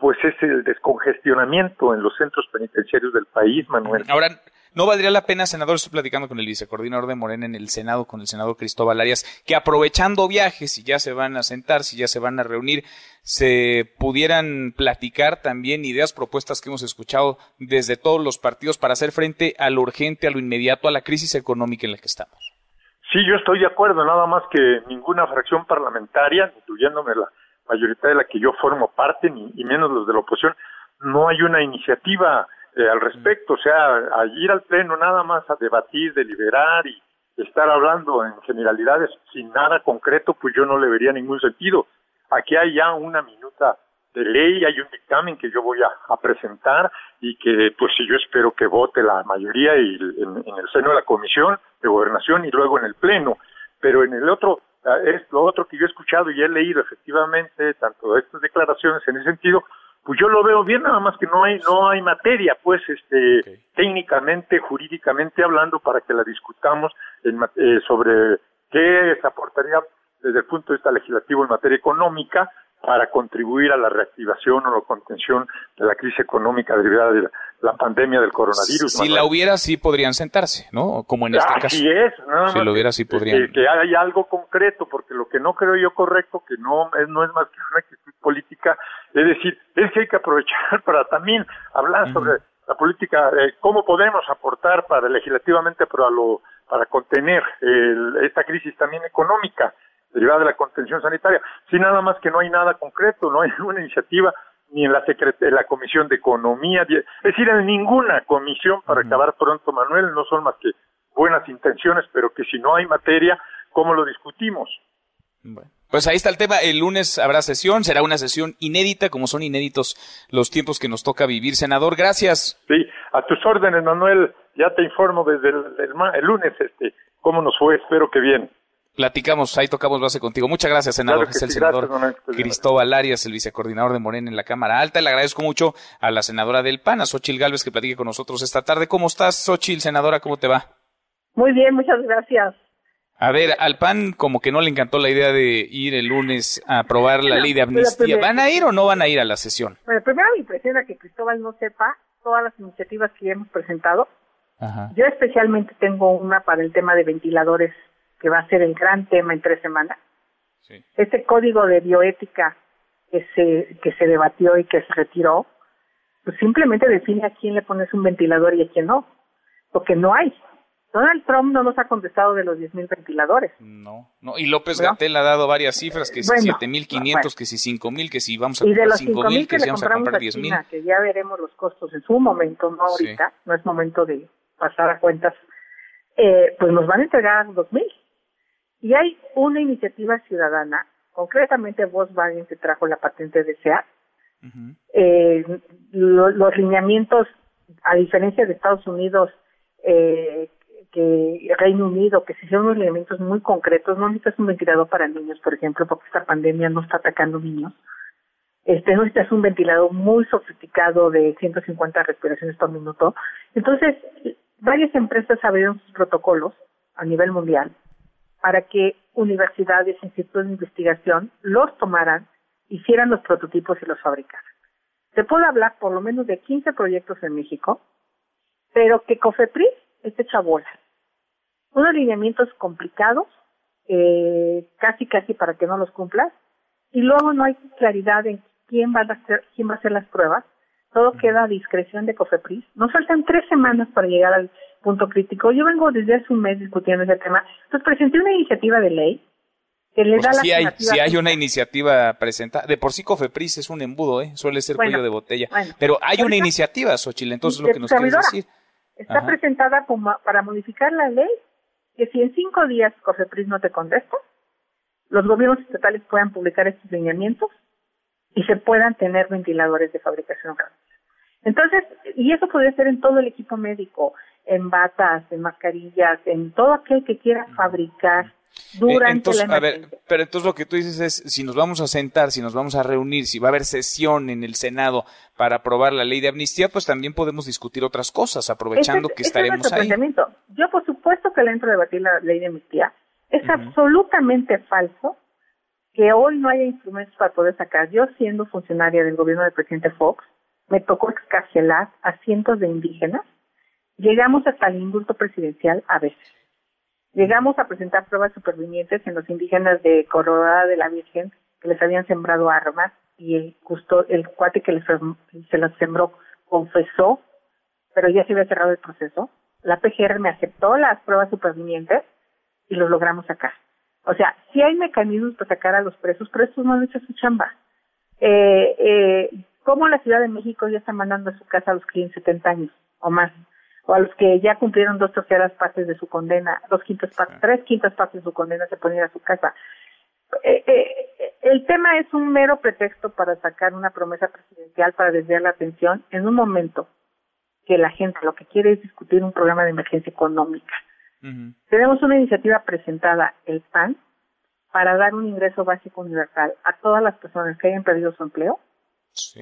pues es el descongestionamiento en los centros penitenciarios del país, Manuel. Ahora, ¿No valdría la pena, senador, estoy platicando con el vicecoordinador de Morena en el Senado, con el senador Cristóbal Arias, que aprovechando viajes, si ya se van a sentar, si ya se van a reunir, se pudieran platicar también ideas, propuestas que hemos escuchado desde todos los partidos para hacer frente a lo urgente, a lo inmediato, a la crisis económica en la que estamos? Sí, yo estoy de acuerdo, nada más que ninguna fracción parlamentaria, incluyéndome la mayoría de la que yo formo parte, ni y menos los de la oposición, no hay una iniciativa eh, al respecto, o sea, a ir al pleno nada más a debatir, deliberar y estar hablando en generalidades sin nada concreto, pues yo no le vería ningún sentido. Aquí hay ya una minuta de ley, hay un dictamen que yo voy a, presentar y que pues si yo espero que vote la mayoría y en, el seno de la comisión de gobernación y luego en el pleno, pero en el otro es lo otro que yo he escuchado y he leído efectivamente tanto estas declaraciones en ese sentido pues yo lo veo bien, nada más que no hay no hay materia, pues este técnicamente, jurídicamente hablando, para que la discutamos eh, sobre qué se aportaría desde el punto de vista legislativo en materia económica para contribuir a la reactivación o la contención de la crisis económica derivada de la, pandemia del coronavirus. Si la hubiera, sí podrían sentarse, ¿no? Como en este Así es, si lo hubiera, sí podrían. Que, hay algo concreto, porque lo que no creo yo correcto, que no es, no es más que una actitud política, es decir, es que hay que aprovechar para también hablar sobre la política, eh, cómo podemos aportar para legislativamente para, lo, para contener esta crisis también económica derivada de la contención sanitaria. Sí, nada más que no hay nada concreto, no hay ninguna iniciativa ni en la, en la Comisión de Economía, es decir, en ninguna comisión para acabar pronto, Manuel, no son más que buenas intenciones, pero que si no hay materia, ¿cómo lo discutimos? Pues ahí está el tema. El lunes habrá sesión, será una sesión inédita, como son inéditos los tiempos que nos toca vivir. Senador, gracias. Sí, a tus órdenes, Manuel. Ya te informo desde el, el lunes este, cómo nos fue. Espero que bien platicamos, ahí tocamos base contigo. Muchas gracias, senador. es el senador Cristóbal Arias, el vicecoordinador de Morena en la Cámara Alta. Le agradezco mucho a la senadora del PAN, a Xochil Gálvez, que platique con nosotros esta tarde. ¿Cómo estás, Xochil, senadora? ¿Cómo te va? Muy bien, muchas gracias. A ver, al PAN como que no le encantó la idea de ir el lunes a aprobar la ley de amnistía. ¿Van a ir o no van a ir a la sesión? Bueno, primero me impresiona que Cristóbal no sepa todas las iniciativas que hemos presentado. Yo especialmente tengo una para el tema de ventiladores que va a ser el gran tema en tres semanas. Sí. Este código de bioética que se, que se debatió y que se retiró, pues simplemente define a quién le pones un ventilador y a quién no, porque no hay. Donald Trump no nos ha contestado de los 10.000 ventiladores. No, no, y López Gatel ha dado varias cifras, que si 7.500, que si 5.000, que si vamos a comprar 5.000, que, si vamos a comprar 10.000. Que ya veremos los costos en su momento, no ahorita, no es momento de pasar a cuentas, eh, pues nos van a entregar 2.000. Y hay una iniciativa ciudadana, concretamente Volkswagen que trajo la patente de SEAT, eh, los lineamientos, a diferencia de Estados Unidos, eh, que Reino Unido, que se hicieron unos lineamientos muy concretos, no necesitas un ventilador para niños, por ejemplo, porque esta pandemia no está atacando niños. Este, no necesitas un ventilador muy sofisticado de 150 respiraciones por minuto. Entonces, varias empresas abrieron sus protocolos a nivel mundial para que universidades, institutos de investigación los tomaran, hicieran los prototipos y los fabricaran. Se puede hablar por lo menos de 15 proyectos en México, pero que COFEPRIS esté hecha bola. Unos lineamientos complicados, eh, casi casi para que no los cumplas, y luego no hay claridad en quién va a hacer, quién va a hacer las pruebas. Todo queda a discreción de COFEPRIS. Nos faltan tres semanas para llegar al punto crítico. Yo vengo desde hace un mes discutiendo ese tema. Entonces presenté una iniciativa de ley que le da la si hay, si hay una iniciativa presentada, de por sí Cofepris es un embudo, ¿eh? suele ser cuello de botella, pero hay una iniciativa, Xochitl, entonces lo que nos quieres decir. Está presentada como para modificar la ley, que si en cinco días Cofepris no te contesta, los gobiernos estatales puedan publicar estos lineamientos y se puedan tener ventiladores de fabricación Entonces, y eso puede ser en todo el equipo médico, en batas, en mascarillas, en todo aquel que quiera fabricar eh, durante entonces, la a ver, pero entonces lo que tú dices es, si nos vamos a sentar, si nos vamos a reunir, si va a haber sesión en el Senado para aprobar la ley de amnistía, pues también podemos discutir otras cosas, aprovechando que estaremos es ahí. Yo, por supuesto que le entro a debatir la ley de amnistía. Es absolutamente falso que hoy no haya instrumentos para poder sacar. Yo, siendo funcionaria del gobierno del presidente Fox, me tocó excarcelar a cientos de indígenas Llegamos hasta el indulto presidencial a veces. Llegamos a presentar pruebas supervivientes en los indígenas de Coronada de la Virgen que les habían sembrado armas y el, custo, el cuate que les, se las sembró confesó, pero ya se había cerrado el proceso. La PGR me aceptó las pruebas supervivientes y los logramos sacar. O sea, sí hay mecanismos para sacar a los presos, pero estos no han hecho su chamba. Eh, eh, ¿Cómo la Ciudad de México ya está mandando a su casa a los que tienen 70 años o más? o a los que ya cumplieron dos terceras partes de su condena, dos quintas partes, tres quintas partes de su condena se ponen a su casa. Eh, eh, el tema es un mero pretexto para sacar una promesa presidencial para desviar la atención en un momento que la gente lo que quiere es discutir un programa de emergencia económica. Tenemos una iniciativa presentada, el PAN, para dar un ingreso básico universal a todas las personas que hayan perdido su empleo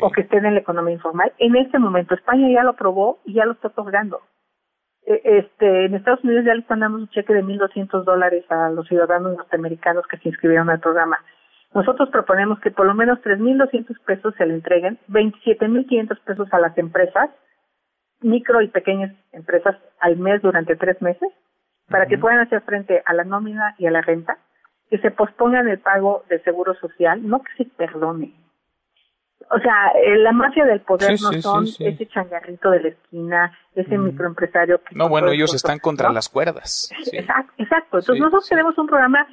o que estén en la economía informal. En este momento España ya lo aprobó y ya lo está otorgando. E, este, en Estados Unidos ya le están dando un cheque de 1.200 dólares a los ciudadanos norteamericanos que se inscribieron al programa. Nosotros proponemos que por lo menos 3.200 pesos se le entreguen, 27.500 pesos a las empresas, micro y pequeñas empresas al mes durante tres meses, para que puedan hacer frente a la nómina y a la renta, que se pospongan el pago de seguro social, no que se perdone, o sea, eh, la mafia del poder no son ese changarrito de la esquina, ese microempresario que... No, bueno, ellos están contra las cuerdas. Exacto, exacto. Entonces nosotros tenemos un programa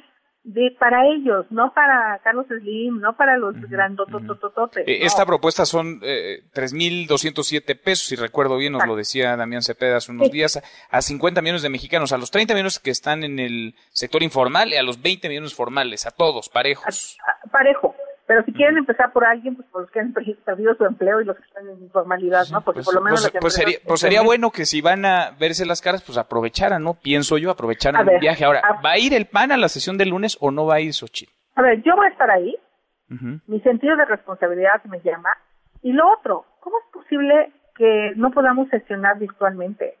de para ellos, no para Carlos Slim, no para los grandototototes. Eh, esta propuesta son eh, 3.207 pesos, si recuerdo bien, nos lo decía Damián Cepeda hace unos días, a, 50 millones de mexicanos, a los 30 millones que están en el sector informal y a los 20 millones formales, a todos, parejos. parejo. Pero si quieren empezar por alguien, pues por los que han perdido su empleo y los que están en informalidad, ¿no? Porque pues, por lo menos... Pues, pues sería, pues sería bueno que si van a verse las caras, pues aprovecharan, ¿no? Pienso yo, aprovecharan el viaje. Ahora, ¿va a ir el PAN a la sesión del lunes o no va a ir Xochitl? A ver, yo voy a estar ahí. Mi sentido de responsabilidad me llama. Y lo otro, ¿cómo es posible que no podamos sesionar virtualmente?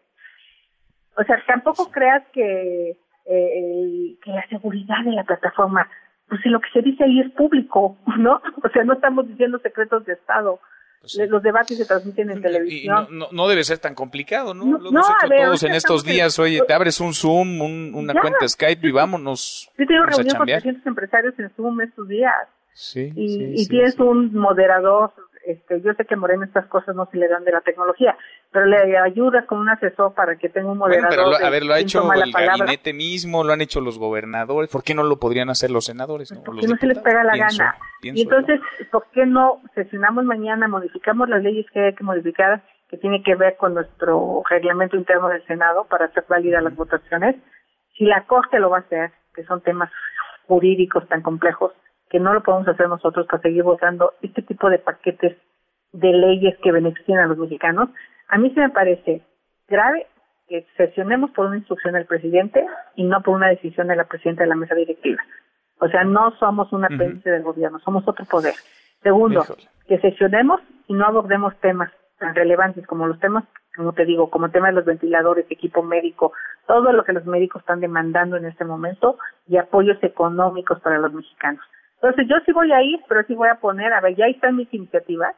O sea, tampoco creas que, eh, que la seguridad de la plataforma pues si lo que se dice ahí es público, ¿no? O sea, no estamos diciendo secretos de Estado. Pues los debates se transmiten en televisión. no, no, debe ser tan complicado, ¿no? Lo hemos hecho todos en estos días. Oye, te abres un Zoom, una cuenta Skype y vámonos. Yo tengo reunión con 300 empresarios en Zoom estos días. Sí, y, y tienes un moderador este, yo sé que Moreno estas cosas no se le dan de la tecnología, pero le ayudas con un asesor para que tenga un moderador. Bueno, pero a ver, lo ha hecho el gabinete mismo, lo han hecho los gobernadores, ¿por qué no lo podrían hacer los senadores? ¿no? Porque no se les pega la gana. y entonces, ¿por qué no sesionamos mañana, modificamos las leyes que hay que modificar, que tiene que ver con nuestro reglamento interno del Senado para hacer válidas las votaciones? Si la Corte lo va a hacer, que son temas jurídicos tan complejos, que no lo podemos hacer nosotros para seguir votando este tipo de paquetes de leyes que benefician a los mexicanos, a mí se me parece grave que sesionemos por una instrucción del presidente y no por una decisión de la presidenta de la mesa directiva. O sea, no somos un apéndice del gobierno, somos otro poder. Segundo, que sesionemos y no abordemos temas tan relevantes como los temas, como te digo, como el tema de los ventiladores, equipo médico, todo lo que los médicos están demandando en este momento y apoyos económicos para los mexicanos. Entonces yo sí voy a ir, pero sí voy a poner, a ver, ya están mis iniciativas,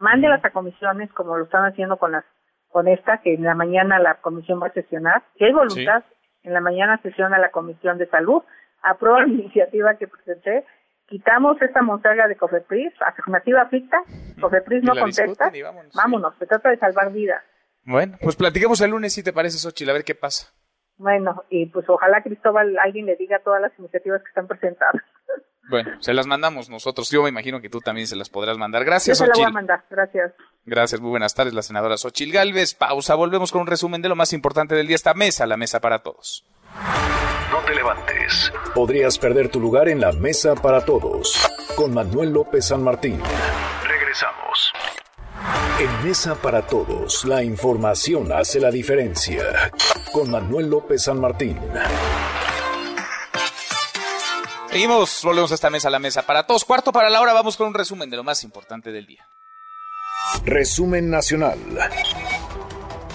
mándelas a comisiones como lo están haciendo con las con esta, que en la mañana la comisión va a sesionar, que hay voluntad, en la mañana sesiona la comisión de salud, aprueba la iniciativa que presenté, quitamos esta montaña de COFEPRIS, afirmativa ficta, COFEPRIS no contesta, vámonos, se trata de salvar vidas. Bueno, pues platiquemos el lunes si te parece, Xochitl, a ver qué pasa. Bueno, y pues ojalá Cristóbal alguien le diga todas las iniciativas que están presentadas. Bueno, se las mandamos nosotros. Yo me imagino que tú también se las podrás mandar. Gracias, Yo se voy a mandar, gracias. Gracias, muy buenas tardes, la senadora Xochil Galvez. Pausa, volvemos con un resumen de lo más importante del día. Esta mesa, la mesa para todos. No te levantes. Podrías perder tu lugar en la mesa para todos. Con Manuel López San Martín. Regresamos. En Mesa para Todos, la información hace la diferencia. Con Manuel López San Martín. Seguimos, volvemos a esta mesa, la mesa para todos. Cuarto para la hora, vamos con un resumen de lo más importante del día. Resumen nacional.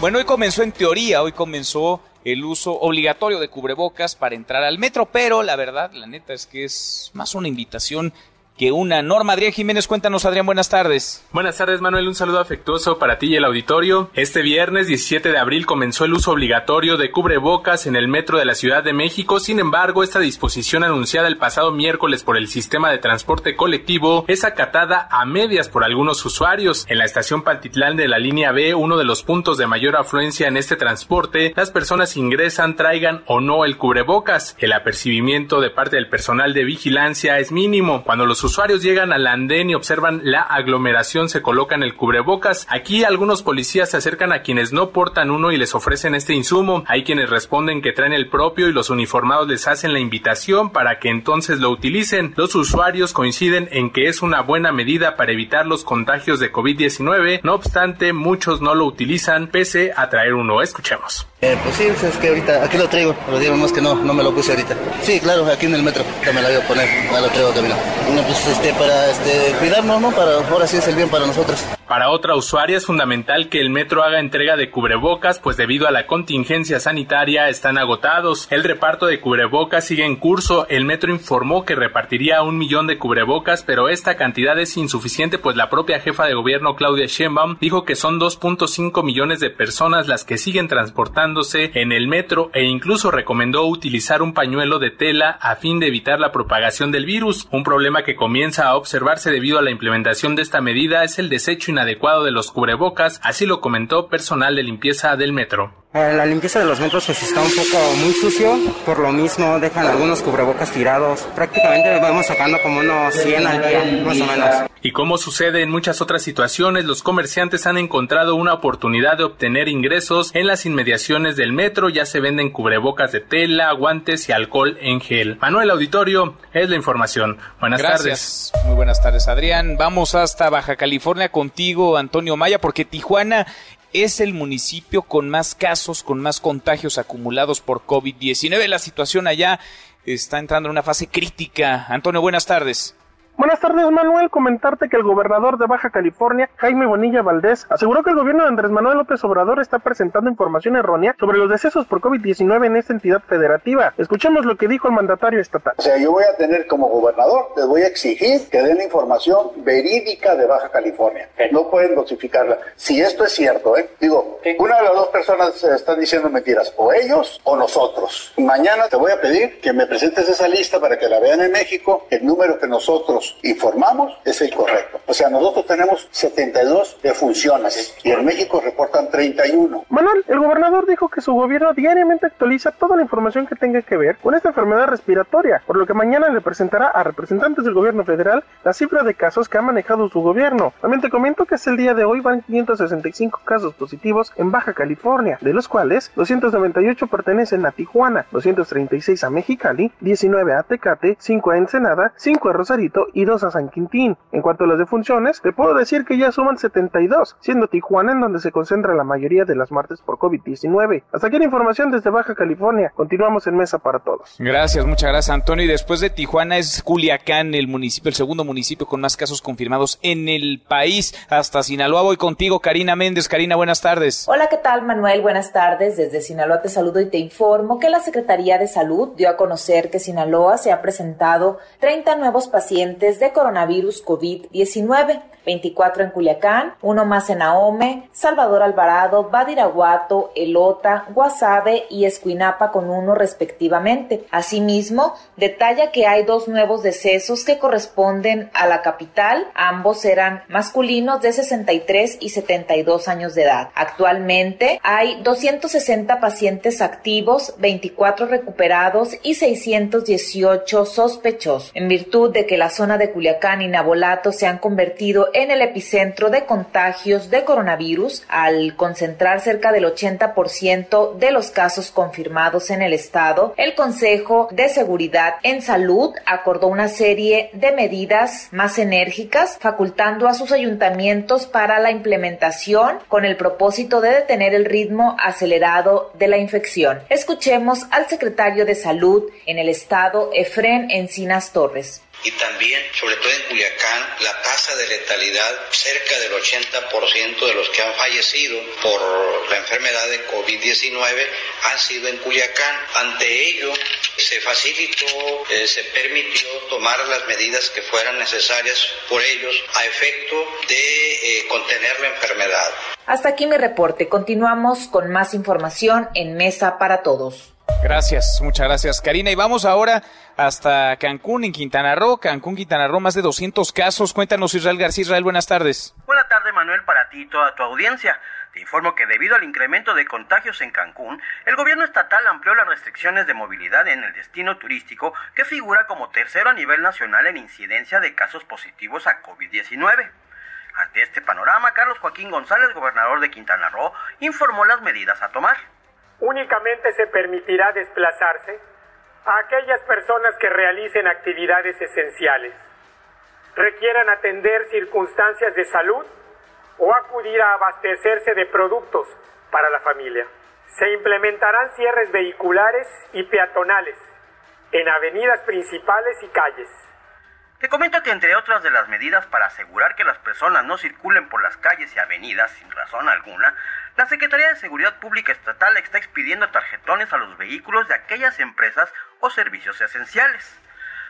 Bueno, hoy comenzó en teoría, hoy comenzó el uso obligatorio de cubrebocas para entrar al metro, pero la verdad, la neta es que es más una invitación que una. Norma Adrián Jiménez, cuéntanos Adrián, buenas tardes. Buenas tardes Manuel, un saludo afectuoso para ti y el auditorio. Este viernes 17 de abril comenzó el uso obligatorio de cubrebocas en el metro de la Ciudad de México, sin embargo esta disposición anunciada el pasado miércoles por el sistema de transporte colectivo es acatada a medias por algunos usuarios. En la estación Pantitlán de la línea B, uno de los puntos de mayor afluencia en este transporte, las personas ingresan, traigan o no el cubrebocas. El apercibimiento de parte del personal de vigilancia es mínimo. Cuando los usuarios llegan al andén y observan la aglomeración se colocan el cubrebocas. Aquí algunos policías se acercan a quienes no portan uno y les ofrecen este insumo. Hay quienes responden que traen el propio y los uniformados les hacen la invitación para que entonces lo utilicen. Los usuarios coinciden en que es una buena medida para evitar los contagios de COVID-19. No obstante, muchos no lo utilizan pese a traer uno. Escuchemos. Eh, pues sí, es que ahorita aquí lo traigo, pero digamos que no, no me lo puse ahorita. Sí, claro, aquí en el metro, ya me lo voy a poner, me lo traigo camino. No, pues este, para este, cuidarnos, ¿no? Para, ahora sí es el bien para nosotros. Para otra usuaria es fundamental que el metro haga entrega de cubrebocas, pues debido a la contingencia sanitaria están agotados. El reparto de cubrebocas sigue en curso. El metro informó que repartiría un millón de cubrebocas, pero esta cantidad es insuficiente, pues la propia jefa de gobierno Claudia Sheinbaum dijo que son 2.5 millones de personas las que siguen transportándose en el metro e incluso recomendó utilizar un pañuelo de tela a fin de evitar la propagación del virus. Un problema que comienza a observarse debido a la implementación de esta medida es el desecho inadecuado de los cubrebocas, así lo comentó personal de limpieza del metro. Eh, la limpieza de los metros pues está un poco muy sucio, por lo mismo dejan algunos cubrebocas tirados. Prácticamente vamos sacando como unos 100 al día, más o menos. Y como sucede en muchas otras situaciones, los comerciantes han encontrado una oportunidad de obtener ingresos en las inmediaciones del metro, ya se venden cubrebocas de tela, guantes y alcohol en gel. Manuel Auditorio, es la información. Buenas Gracias. tardes. Muy buenas tardes, Adrián. Vamos hasta Baja California contigo, Antonio Maya, porque Tijuana es el municipio con más casos, con más contagios acumulados por COVID-19. La situación allá está entrando en una fase crítica. Antonio, buenas tardes. Buenas tardes, Manuel. Comentarte que el gobernador de Baja California, Jaime Bonilla Valdés, aseguró que el gobierno de Andrés Manuel López Obrador está presentando información errónea sobre los decesos por COVID-19 en esta entidad federativa. Escuchemos lo que dijo el mandatario estatal. O sea, yo voy a tener como gobernador, les voy a exigir que den información verídica de Baja California. No pueden dosificarla. Si esto es cierto, ¿eh? Digo, una de las dos personas están diciendo mentiras, o ellos o nosotros. Mañana te voy a pedir que me presentes esa lista para que la vean en México, el número que nosotros informamos es el correcto. O sea, nosotros tenemos 72 defunciones y en México reportan 31. Manuel, el gobernador dijo que su gobierno diariamente actualiza toda la información que tenga que ver con esta enfermedad respiratoria, por lo que mañana le presentará a representantes del gobierno federal la cifra de casos que ha manejado su gobierno. También te comento que es el día de hoy van 565 casos positivos en Baja California, de los cuales 298 pertenecen a Tijuana, 236 a Mexicali, 19 a Tecate, 5 a Ensenada, 5 a Rosarito y dos a San Quintín. En cuanto a las defunciones, te puedo decir que ya suman 72, siendo Tijuana en donde se concentra la mayoría de las muertes por COVID-19. Hasta aquí la información desde Baja California. Continuamos en Mesa para Todos. Gracias, muchas gracias Antonio. Y después de Tijuana es Culiacán, el municipio, el segundo municipio con más casos confirmados en el país. Hasta Sinaloa voy contigo, Karina Méndez. Karina, buenas tardes. Hola, ¿qué tal Manuel? Buenas tardes. Desde Sinaloa te saludo y te informo que la Secretaría de Salud dio a conocer que Sinaloa se ha presentado 30 nuevos pacientes de coronavirus COVID-19. 24 en Culiacán, uno más en Ahome, Salvador Alvarado, Badiraguato, Elota, Guasave y Escuinapa con uno respectivamente. Asimismo, detalla que hay dos nuevos decesos que corresponden a la capital, ambos eran masculinos de 63 y 72 años de edad. Actualmente hay 260 pacientes activos, 24 recuperados y 618 sospechosos. En virtud de que la zona de Culiacán y Nabolato se han convertido en el epicentro de contagios de coronavirus al concentrar cerca del 80% de los casos confirmados en el estado, el Consejo de Seguridad en Salud acordó una serie de medidas más enérgicas, facultando a sus ayuntamientos para la implementación con el propósito de detener el ritmo acelerado de la infección. Escuchemos al secretario de Salud en el estado, Efren Encinas Torres. Y también, sobre todo en Culiacán, la tasa de letalidad, cerca del 80% de los que han fallecido por la enfermedad de COVID-19 han sido en Culiacán. Ante ello, se facilitó, eh, se permitió tomar las medidas que fueran necesarias por ellos a efecto de eh, contener la enfermedad. Hasta aquí mi reporte. Continuamos con más información en Mesa para Todos. Gracias, muchas gracias Karina. Y vamos ahora hasta Cancún, en Quintana Roo. Cancún, Quintana Roo, más de 200 casos. Cuéntanos Israel García. Israel, buenas tardes. Buenas tardes Manuel para ti y toda tu audiencia. Te informo que debido al incremento de contagios en Cancún, el gobierno estatal amplió las restricciones de movilidad en el destino turístico que figura como tercero a nivel nacional en incidencia de casos positivos a COVID-19. Ante este panorama, Carlos Joaquín González, gobernador de Quintana Roo, informó las medidas a tomar. Únicamente se permitirá desplazarse a aquellas personas que realicen actividades esenciales, requieran atender circunstancias de salud o acudir a abastecerse de productos para la familia. Se implementarán cierres vehiculares y peatonales en avenidas principales y calles. Te comento que entre otras de las medidas para asegurar que las personas no circulen por las calles y avenidas sin razón alguna, la Secretaría de Seguridad Pública Estatal está expidiendo tarjetones a los vehículos de aquellas empresas o servicios esenciales.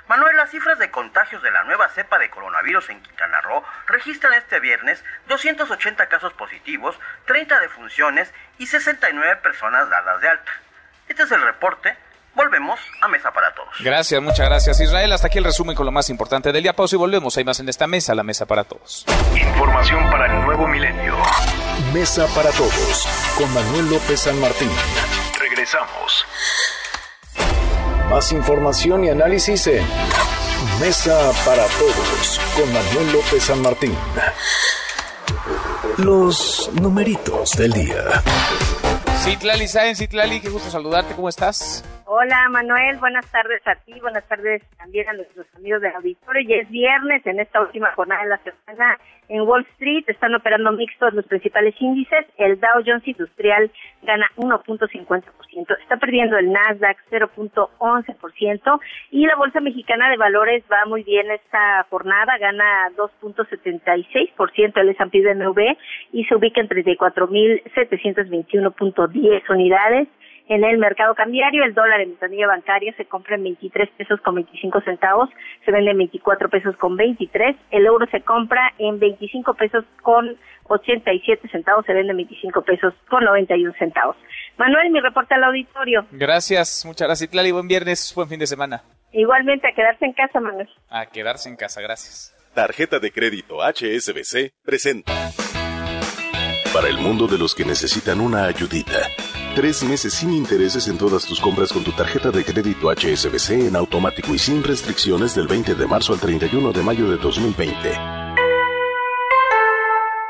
Manuel, las cifras de contagios de la nueva cepa de coronavirus en Quintana Roo registran este viernes 280 casos positivos, 30 defunciones y 69 personas dadas de alta. Este es el reporte. Volvemos a Mesa para Todos. Gracias, muchas gracias Israel. Hasta aquí el resumen con lo más importante del día. Pausa y volvemos. Hay más en esta mesa, la Mesa para Todos. Información para el nuevo milenio. Mesa para Todos con Manuel López San Martín. Regresamos. Más información y análisis en Mesa para Todos con Manuel López San Martín. Los numeritos del día. Citlali Sáenz, Citlali, qué gusto saludarte, ¿cómo estás? Hola Manuel, buenas tardes a ti, buenas tardes también a nuestros amigos del auditorio. Ya es viernes, en esta última jornada de la semana en Wall Street están operando mixtos los principales índices. El Dow Jones Industrial gana 1.50%, está perdiendo el Nasdaq 0.11% y la Bolsa Mexicana de Valores va muy bien esta jornada, gana 2.76% el S&P BMV y se ubica en 34.721.10 unidades. En el mercado cambiario, el dólar en ventanilla bancaria se compra en 23 pesos con 25 centavos, se vende en 24 pesos con 23, el euro se compra en 25 pesos con 87 centavos, se vende en 25 pesos con 91 centavos. Manuel, mi reporte al auditorio. Gracias, muchas gracias, Tlali. Buen viernes, buen fin de semana. Igualmente, a quedarse en casa, Manuel. A quedarse en casa, gracias. Tarjeta de crédito HSBC presenta. Para el mundo de los que necesitan una ayudita. Tres meses sin intereses en todas tus compras con tu tarjeta de crédito HSBC en automático y sin restricciones del 20 de marzo al 31 de mayo de 2020.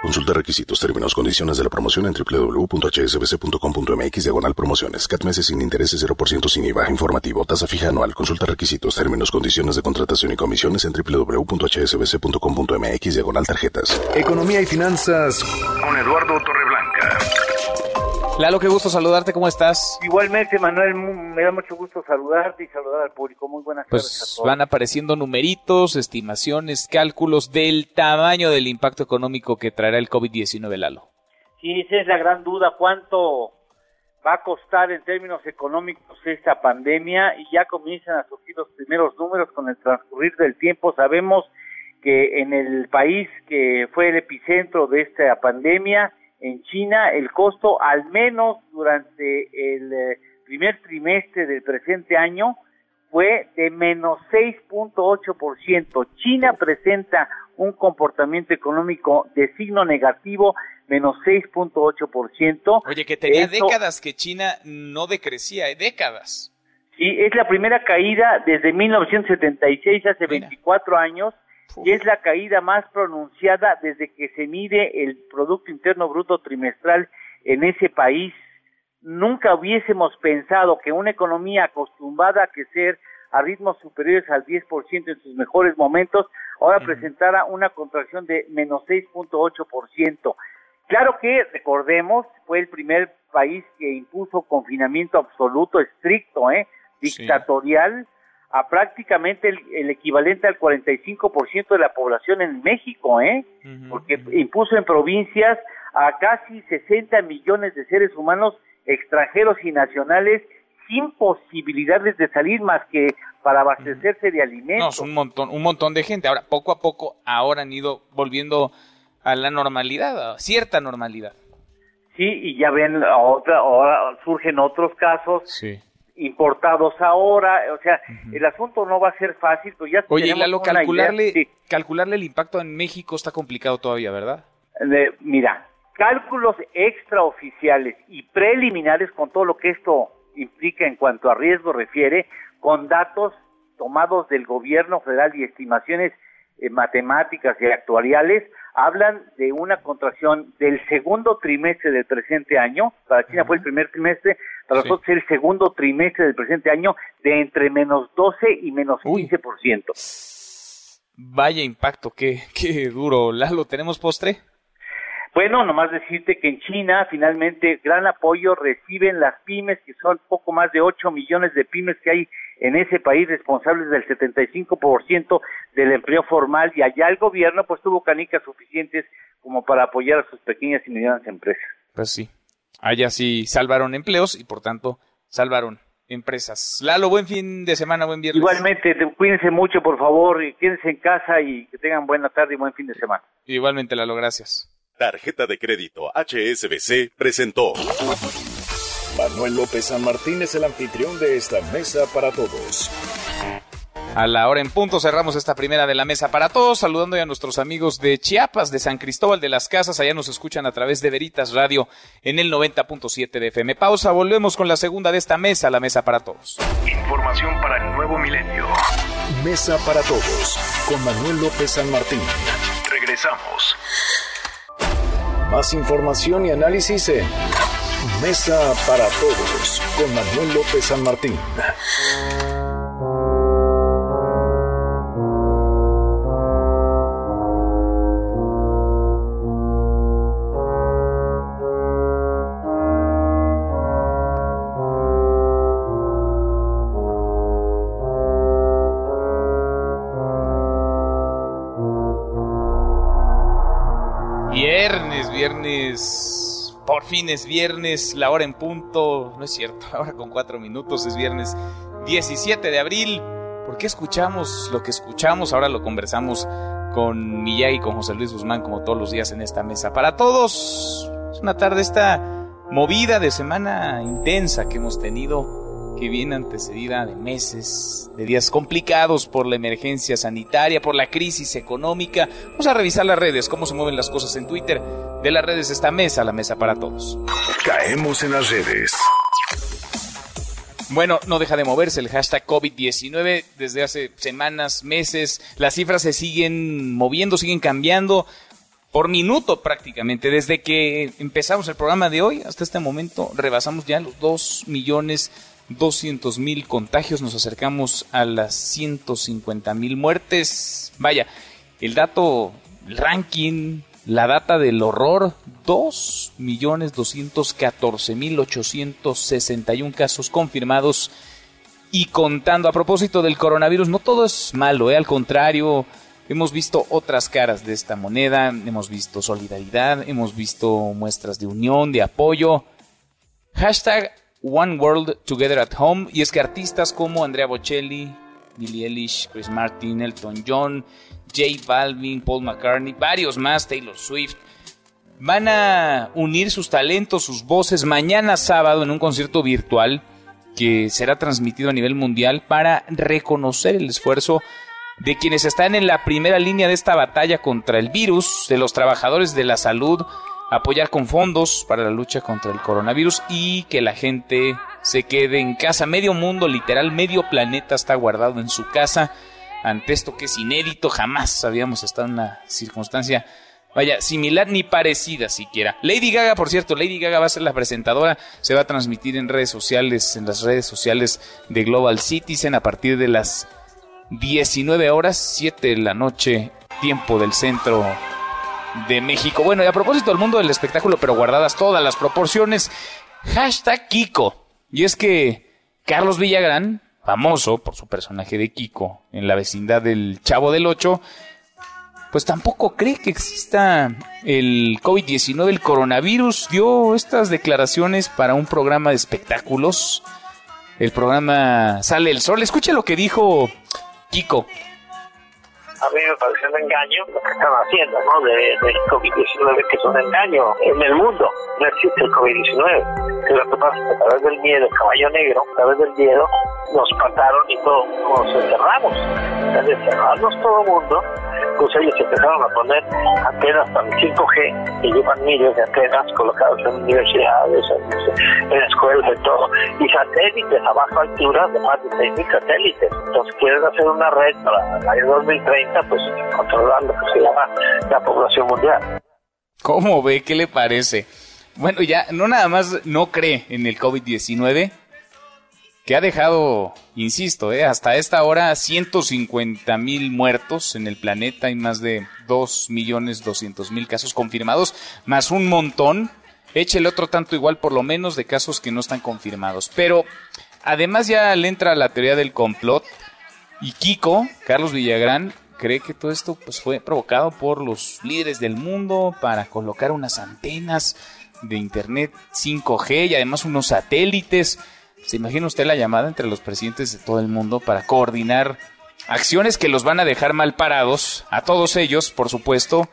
Consulta requisitos, términos, condiciones de la promoción en www.hsbc.com.mx diagonal promociones. CAT meses sin intereses 0% sin IVA. Informativo. Tasa fija anual. Consulta requisitos, términos, condiciones de contratación y comisiones en www.hsbc.com.mx diagonal tarjetas. Economía y finanzas con Eduardo Torreblanca. Lalo, qué gusto saludarte, ¿cómo estás? Igualmente, Manuel, me da mucho gusto saludarte y saludar al público. Muy buenas pues tardes todos. van apareciendo numeritos, estimaciones, cálculos del tamaño del impacto económico que traerá el COVID-19, Lalo. Sí, esa es la gran duda, cuánto va a costar en términos económicos esta pandemia y ya comienzan a surgir los primeros números con el transcurrir del tiempo. Sabemos que en el país que fue el epicentro de esta pandemia, en China el costo al menos durante el eh, primer trimestre del presente año fue de menos 6.8%. China presenta un comportamiento económico de signo negativo, menos 6.8%. Oye, que tenía Esto, décadas que China no decrecía, ¿eh? décadas. Sí, es la primera caída desde 1976, hace Mira. 24 años, y es la caída más pronunciada desde que se mide el Producto Interno Bruto trimestral en ese país. Nunca hubiésemos pensado que una economía acostumbrada a crecer a ritmos superiores al 10% en sus mejores momentos, ahora presentara una contracción de menos 6.8%. Claro que, recordemos, fue el primer país que impuso confinamiento absoluto, estricto, ¿eh? dictatorial, sí a prácticamente el, equivalente al 45% de la población en México, ¿eh? Porque impuso en provincias a casi 60 millones de seres humanos extranjeros y nacionales sin posibilidades de salir más que para abastecerse de alimentos. No, un montón, un montón de gente. Ahora, poco a poco, ahora han ido volviendo a la normalidad, a cierta normalidad. Sí, y ya ven, otra, ahora surgen otros casos sí importados ahora, o sea, el asunto no va a ser fácil, pues ya Oye, Lalo, calcularle, calcularle el impacto en México está complicado todavía, ¿verdad? mira, cálculos extraoficiales y preliminares con todo lo que esto implica en cuanto a riesgo refiere, con datos tomados del gobierno federal y estimaciones eh, matemáticas y actuariales, hablan de una contracción del segundo trimestre del presente año, para China fue el primer trimestre, para nosotros es el segundo trimestre del presente año de entre menos 12 y menos 15%. Vaya impacto, qué, qué duro. Lalo, ¿tenemos postre? Bueno, nomás decirte que en China finalmente gran apoyo reciben las pymes, que son poco más de 8 millones de pymes que hay en ese país responsables del 75% del empleo formal y allá el gobierno pues tuvo canicas suficientes como para apoyar a sus pequeñas y medianas empresas. Pues sí, allá sí salvaron empleos y por tanto salvaron empresas. Lalo, buen fin de semana, buen viernes. Igualmente, cuídense mucho, por favor, y quédense en casa y que tengan buena tarde y buen fin de semana. Igualmente, Lalo, gracias. Tarjeta de crédito HSBC presentó. Manuel López San Martín es el anfitrión de esta mesa para todos. A la hora en punto cerramos esta primera de la mesa para todos, saludando ya a nuestros amigos de Chiapas, de San Cristóbal de las Casas, allá nos escuchan a través de Veritas Radio en el 90.7 de FM. Pausa, volvemos con la segunda de esta mesa, la mesa para todos. Información para el nuevo milenio. Mesa para todos, con Manuel López San Martín. Regresamos. Más información y análisis en Mesa para Todos con Manuel López San Martín. Fin es viernes, la hora en punto. No es cierto, ahora con cuatro minutos es viernes 17 de abril. ¿Por qué escuchamos lo que escuchamos? Ahora lo conversamos con Miyagi y con José Luis Guzmán, como todos los días en esta mesa. Para todos, es una tarde esta movida de semana intensa que hemos tenido que viene antecedida de meses, de días complicados por la emergencia sanitaria, por la crisis económica. Vamos a revisar las redes, cómo se mueven las cosas en Twitter. De las redes esta mesa, la mesa para todos. Caemos en las redes. Bueno, no deja de moverse el hashtag COVID-19 desde hace semanas, meses. Las cifras se siguen moviendo, siguen cambiando por minuto prácticamente. Desde que empezamos el programa de hoy hasta este momento rebasamos ya los 2 millones de 200.000 contagios, nos acercamos a las 150.000 muertes. Vaya, el dato, el ranking, la data del horror, 2.214.861 casos confirmados y contando. A propósito del coronavirus, no todo es malo, ¿eh? al contrario, hemos visto otras caras de esta moneda, hemos visto solidaridad, hemos visto muestras de unión, de apoyo. Hashtag One World Together at Home. Y es que artistas como Andrea Bocelli, Billie Eilish, Chris Martin, Elton John, J Balvin, Paul McCartney, varios más, Taylor Swift, van a unir sus talentos, sus voces mañana sábado en un concierto virtual que será transmitido a nivel mundial para reconocer el esfuerzo de quienes están en la primera línea de esta batalla contra el virus, de los trabajadores de la salud, apoyar con fondos para la lucha contra el coronavirus y que la gente se quede en casa. Medio mundo, literal, medio planeta está guardado en su casa ante esto que es inédito. Jamás habíamos estado en una circunstancia, vaya, similar ni parecida siquiera. Lady Gaga, por cierto, Lady Gaga va a ser la presentadora. Se va a transmitir en redes sociales, en las redes sociales de Global Citizen a partir de las 19 horas, 7 de la noche, tiempo del centro de México. Bueno, y a propósito del mundo del espectáculo, pero guardadas todas las proporciones, hashtag Kiko. Y es que Carlos Villagrán, famoso por su personaje de Kiko en la vecindad del Chavo del Ocho, pues tampoco cree que exista el COVID-19, el coronavirus. Dio estas declaraciones para un programa de espectáculos. El programa Sale el Sol. Escuche lo que dijo Kiko a mí me pareció un engaño lo que están haciendo, ¿no? De, del COVID-19, que es un engaño en el mundo. No existe el COVID-19. Que lo que pasa es que a través del miedo, el caballo negro, a través del miedo, nos mataron y todos nos encerramos. Al encerrarnos todo el mundo, pues ellos empezaron a poner antenas para el 5G que llevan miles de antenas colocadas en universidades, en, en escuelas, de todo, y satélites a baja altura de más de 6.000 satélites. Entonces quieren hacer una red para el año 2030, pues controlar lo que se llama la población mundial. ¿Cómo ve? ¿Qué le parece? Bueno, ya no nada más no cree en el COVID-19, que ha dejado, insisto, eh, hasta esta hora 150 mil muertos en el planeta y más de 2 millones 200 mil casos confirmados, más un montón, échele otro tanto igual por lo menos de casos que no están confirmados. Pero además ya le entra la teoría del complot y Kiko, Carlos Villagrán, cree que todo esto pues, fue provocado por los líderes del mundo para colocar unas antenas de internet 5G y además unos satélites. ¿Se imagina usted la llamada entre los presidentes de todo el mundo para coordinar acciones que los van a dejar mal parados, a todos ellos, por supuesto,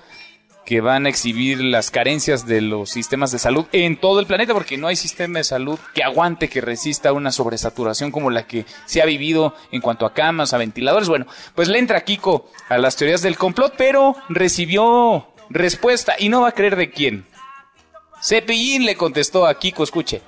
que van a exhibir las carencias de los sistemas de salud en todo el planeta, porque no hay sistema de salud que aguante, que resista una sobresaturación como la que se ha vivido en cuanto a camas, a ventiladores. Bueno, pues le entra Kiko a las teorías del complot, pero recibió respuesta y no va a creer de quién. Cepillín le contestó a Kiko, escuche.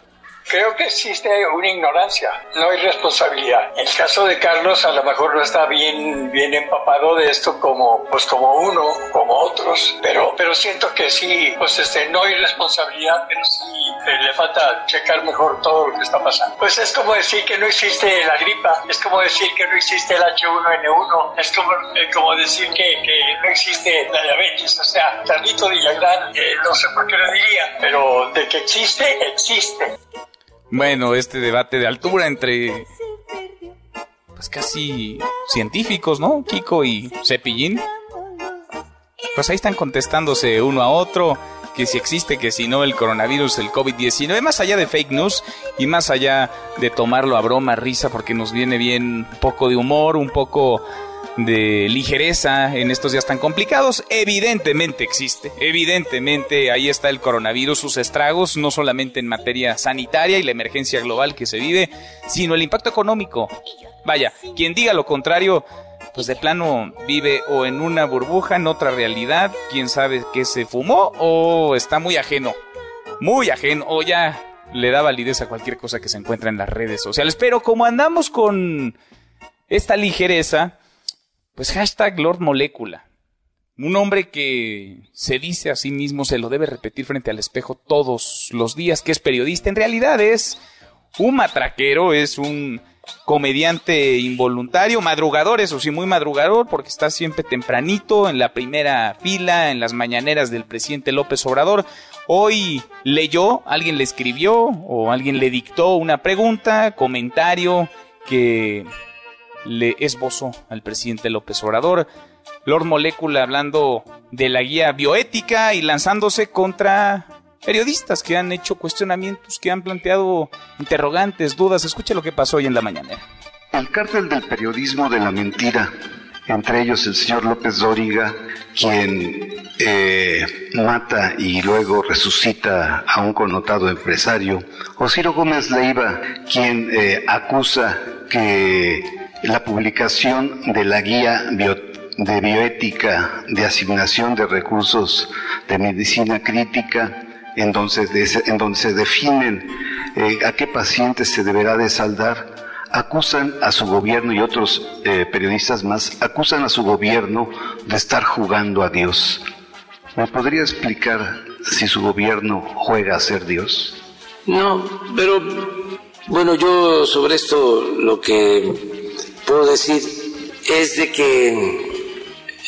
Creo que existe una ignorancia, no hay responsabilidad. El caso de Carlos, a lo mejor no está bien, bien empapado de esto como, pues como uno, como otros, pero, pero siento que sí, pues este, no hay responsabilidad, pero sí eh, le falta checar mejor todo lo que está pasando. Pues es como decir que no existe la gripa, es como decir que no existe el H1N1, es como, eh, como decir que, que, no existe la diabetes. O sea, Carlito Villagrán, eh, no sé por qué lo diría, pero de que existe, existe. Bueno, este debate de altura entre pues casi científicos, ¿no? Kiko y Cepillín. Pues ahí están contestándose uno a otro que si existe, que si no el coronavirus, el COVID-19, más allá de fake news y más allá de tomarlo a broma, risa, porque nos viene bien un poco de humor, un poco de ligereza en estos días tan complicados, evidentemente existe. Evidentemente ahí está el coronavirus, sus estragos, no solamente en materia sanitaria y la emergencia global que se vive, sino el impacto económico. Vaya, quien diga lo contrario, pues de plano vive o en una burbuja, en otra realidad, quién sabe qué se fumó o está muy ajeno. Muy ajeno, o ya le da validez a cualquier cosa que se encuentra en las redes sociales. Pero como andamos con esta ligereza, pues hashtag Lord Molecula. Un hombre que se dice a sí mismo, se lo debe repetir frente al espejo todos los días, que es periodista. En realidad es un matraquero, es un comediante involuntario, madrugador, eso sí, muy madrugador, porque está siempre tempranito en la primera fila, en las mañaneras del presidente López Obrador. Hoy leyó, alguien le escribió o alguien le dictó una pregunta, comentario que le esbozó al presidente López Obrador. Lord Molecula hablando de la guía bioética y lanzándose contra periodistas que han hecho cuestionamientos, que han planteado interrogantes, dudas. Escuche lo que pasó hoy en la mañana. El cártel del periodismo de la mentira, entre ellos el señor López Dóriga, quien eh, mata y luego resucita a un connotado empresario, o Ciro Gómez Leiva, quien eh, acusa que la publicación de la guía de bioética de asignación de recursos de medicina crítica, en donde, se definen eh, a qué pacientes se deberá de saldar, acusan a su gobierno y otros eh, periodistas más, acusan a su gobierno de estar jugando a Dios. ¿Me podría explicar si su gobierno juega a ser Dios? No, pero bueno, yo sobre esto lo que puedo decir es de que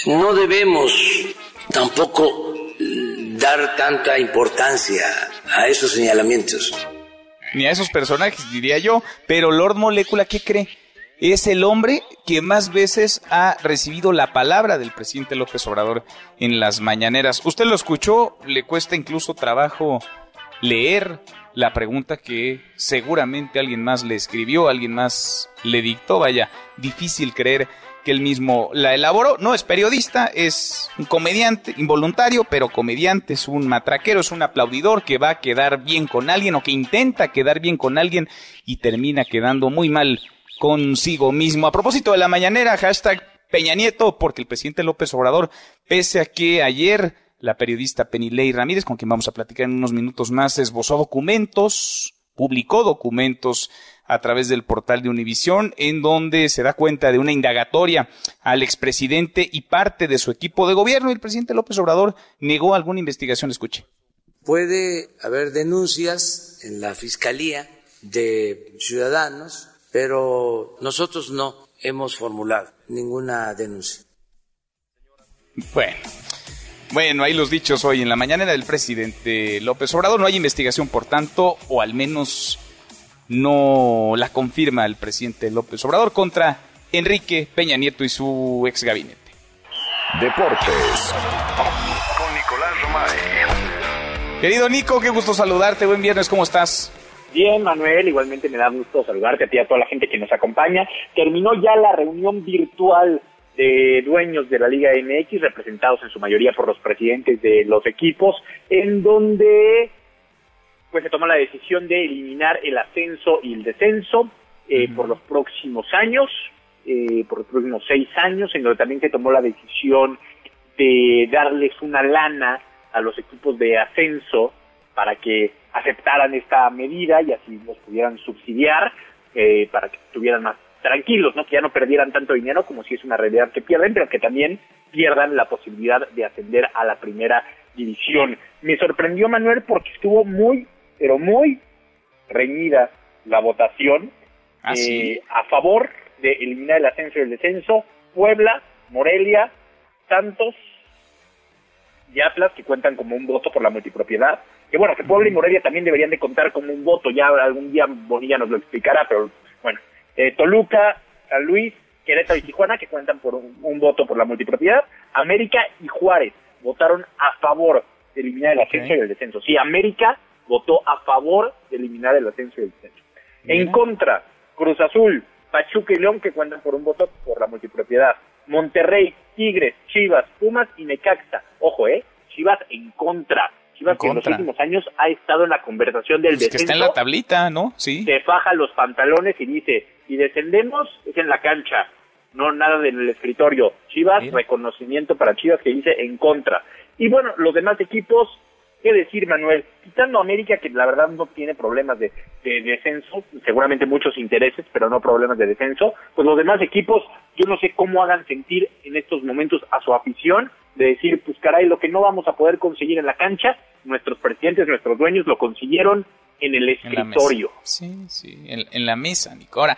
no debemos tampoco dar tanta importancia a esos señalamientos. Ni a esos personajes, diría yo. Pero Lord Molecula, ¿qué cree? es el hombre que más veces ha recibido la palabra del presidente López Obrador en las mañaneras. Usted lo escuchó, le cuesta incluso trabajo leer la pregunta que seguramente alguien más le escribió, alguien más le dictó. Vaya, difícil creer que él mismo la elaboró. No es periodista, es un comediante, involuntario, pero comediante, es un matraquero, es un aplaudidor que va a quedar bien con alguien o que intenta quedar bien con alguien y termina quedando muy mal consigo mismo. A propósito de la mañanera, hashtag Peña Nieto, porque el presidente López Obrador, pese a que ayer la periodista Penilei Ramírez, con quien vamos a platicar en unos minutos más, esbozó documentos, publicó documentos a través del portal de Univisión, en donde se da cuenta de una indagatoria al expresidente y parte de su equipo de gobierno. Y el presidente López Obrador negó alguna investigación. Escuche. Puede haber denuncias en la Fiscalía de ciudadanos, pero nosotros no hemos formulado ninguna denuncia. Bueno. Bueno, ahí los dichos hoy en la mañana del presidente López Obrador. No hay investigación, por tanto, o al menos no la confirma el presidente López Obrador contra Enrique Peña Nieto y su ex gabinete. Deportes con Nicolás Romay. Querido Nico, qué gusto saludarte. Buen viernes, ¿cómo estás? Bien, Manuel, igualmente me da gusto saludarte a ti y a toda la gente que nos acompaña. Terminó ya la reunión virtual de dueños de la Liga MX, representados en su mayoría por los presidentes de los equipos, en donde pues se toma la decisión de eliminar el ascenso y el descenso eh, por los próximos años, eh, por los próximos seis años, en donde también se tomó la decisión de darles una lana a los equipos de ascenso para que aceptaran esta medida y así los pudieran subsidiar eh, para que estuvieran más tranquilos, ¿no? Que ya no perdieran tanto dinero como si es una realidad que pierden, pero que también pierdan la posibilidad de ascender a la primera división. Me sorprendió Manuel porque estuvo muy, pero muy reñida la votación ¿Ah, eh, a favor de eliminar el ascenso y el descenso. Puebla, Morelia, Santos y Atlas, que cuentan como un voto por la multipropiedad. Que bueno, que Puebla y Morelia también deberían de contar como un voto, ya algún día Bonilla nos lo explicará, pero bueno, eh, Toluca, San Luis, Querétaro y Tijuana, que cuentan por un, voto por la multipropiedad, América y Juárez votaron a favor de eliminar el ascenso y el descenso. Sí, América votó a favor de eliminar el ascenso y el descenso. En contra, Cruz Azul, Pachuca y León, que cuentan por un voto por la multipropiedad. Monterrey, Tigres, Chivas, Pumas y Necaxa. Ojo, ¿eh? Chivas en contra. Chivas que en los últimos años ha estado en la conversación del pues que está en la tablita, ¿no? Sí. Se faja los pantalones y dice, si descendemos es en la cancha, no nada en el escritorio. Chivas, reconocimiento para Chivas que dice en contra. Y bueno, los demás equipos, ¿qué decir, Manuel? Quitando a América, que la verdad no tiene problemas de, de, descenso, seguramente muchos intereses, pero no problemas de descenso, pues los demás equipos, yo no sé cómo hagan sentir en estos momentos a su afición, de decir, pues caray, lo que no vamos a poder conseguir en la cancha, nuestros presidentes, nuestros dueños lo consiguieron en el escritorio. sí, sí, en, la mesa, Nico. Ahora,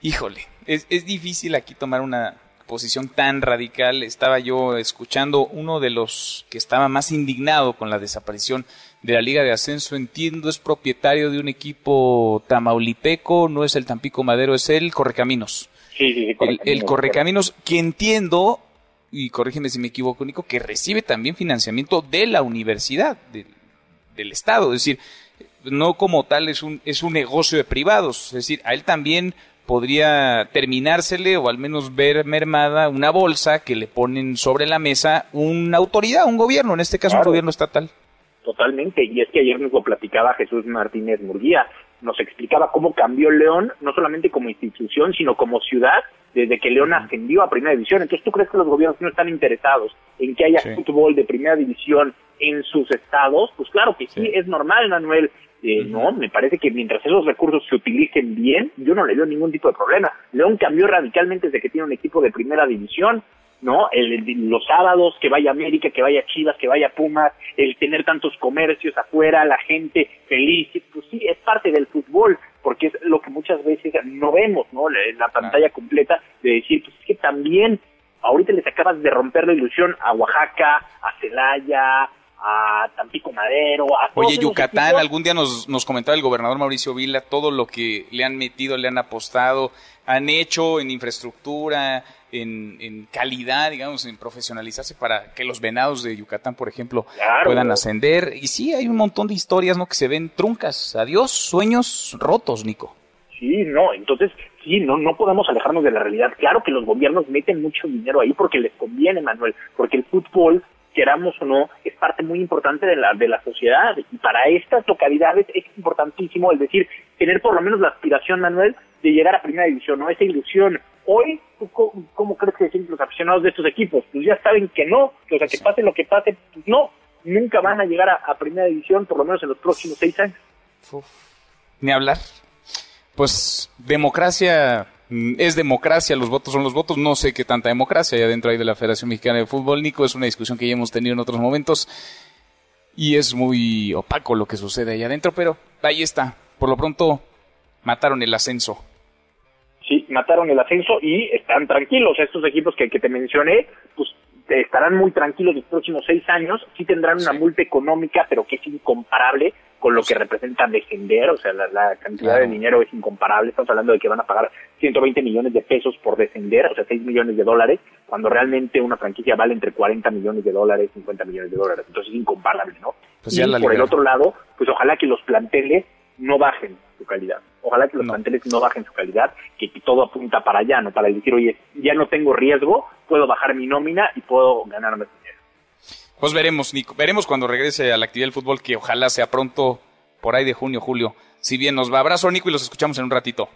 híjole, es, es difícil aquí tomar una posición tan radical. Estaba yo escuchando uno de los que estaba más indignado con la desaparición de la Liga de Ascenso. Entiendo, es propietario de un equipo tamaulipeco, no es el Tampico Madero, es el Correcaminos. Sí, sí, el, el Correcaminos, que entiendo, y corrígeme si me equivoco, Nico, que recibe también financiamiento de la universidad, del Estado. Es decir, no como tal es un, es un negocio de privados, es decir, a él también podría terminársele o al menos ver mermada una bolsa que le ponen sobre la mesa una autoridad, un gobierno, en este caso un gobierno estatal. Totalmente, y es que ayer nos lo platicaba Jesús Martínez Murguía, nos explicaba cómo cambió León, no solamente como institución, sino como ciudad, desde que León ascendió a Primera División. Entonces, ¿tú crees que los gobiernos no están interesados en que haya fútbol de Primera División en sus estados? Pues claro que sí, es normal, Manuel. Eh, No, me parece que mientras esos recursos se utilicen bien, yo no le veo ningún tipo de problema. León cambió radicalmente desde que tiene un equipo de primera división, ¿no? El, los sábados, que vaya América, que vaya Chivas, que vaya Pumas, el tener tantos comercios afuera, la gente feliz, pues sí, es parte del fútbol, porque es lo que muchas veces no vemos, ¿no? La, la pantalla completa de decir, pues es que también ahorita les acabas de romper la ilusión a Oaxaca, a Celaya, a Tampico Madero, a Oye, Yucatán, algún día nos, nos comentaba el gobernador Mauricio Vila todo lo que le han metido, le han apostado han hecho en infraestructura, en, calidad, digamos, en profesionalizarse para que los venados de Yucatán, por ejemplo, puedan ascender. Y sí, hay un montón de historias, ¿no? Que se ven truncas. Adiós, sueños rotos, Nico. Sí, no, entonces, sí, no, no podemos alejarnos de la realidad. Claro que los gobiernos meten mucho dinero ahí porque les conviene, Manuel, porque el fútbol queramos o no, es parte muy importante de la, de la sociedad. Y para estas localidades es importantísimo, el decir, tener por lo menos la aspiración, Manuel, de llegar a primera división, ¿no? Esa ilusión. Hoy, ¿cómo, crees que decir los aficionados de estos equipos? Pues ya saben que no, o sea, que pase lo que pase, pues no, nunca van a llegar a, primera división, por lo menos en los próximos seis años. Ni hablar. Pues democracia es democracia, los votos son los votos, no sé qué tanta democracia hay adentro ahí de la Federación Mexicana de Fútbol, Nico, es una discusión que ya hemos tenido en otros momentos y es muy opaco lo que sucede ahí adentro, pero ahí está, por lo pronto mataron el ascenso. Sí, mataron el ascenso y están tranquilos. Estos equipos que, que te mencioné, pues estarán muy tranquilos los próximos seis años. Sí tendrán una multa económica, pero que es incomparable con lo que representa descender. O sea, la, cantidad de dinero es incomparable. Estamos hablando de que van a pagar 120 millones de pesos por descender, o sea, 6 millones de dólares, cuando realmente una franquicia vale entre 40 millones de dólares, 50 millones de dólares. Entonces es incomparable, ¿no? Pues y por el otro lado, pues ojalá que los planteles no bajen su calidad. Ojalá que los planteles no bajen su calidad, que, todo apunta para allá, no para decir, oye, ya no tengo riesgo, puedo bajar mi nómina y puedo ganar más dinero. Pues veremos, Nico, veremos cuando regrese a la actividad del fútbol, que ojalá sea pronto, por ahí de junio, julio. Si bien nos va, abrazo, Nico, y los escuchamos en un ratito.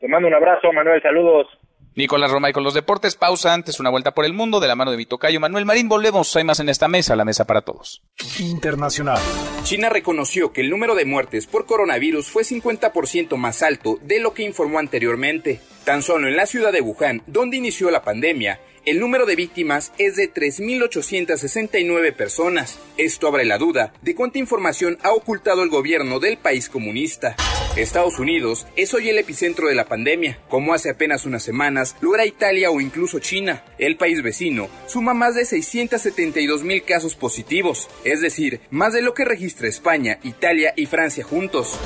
Te mando un abrazo, Manuel, saludos. Nicolás Romay con los deportes. Pausa antes, una vuelta por el mundo de la mano de mi tocayo Manuel Marín. Volvemos, hay más en esta mesa, la mesa para todos. Internacional. China reconoció que el número de muertes por coronavirus fue 50% más alto de lo que informó anteriormente. Tan solo en la ciudad de Wuhan, donde inició la pandemia, el número de víctimas es de 3.869 personas. Esto abre la duda de cuánta información ha ocultado el gobierno del país comunista. Estados Unidos es hoy el epicentro de la pandemia, como hace apenas unas semanas lo era Italia o incluso China. El país vecino suma más de 672 mil casos positivos, es decir, más de lo que registra España, Italia y Francia juntos.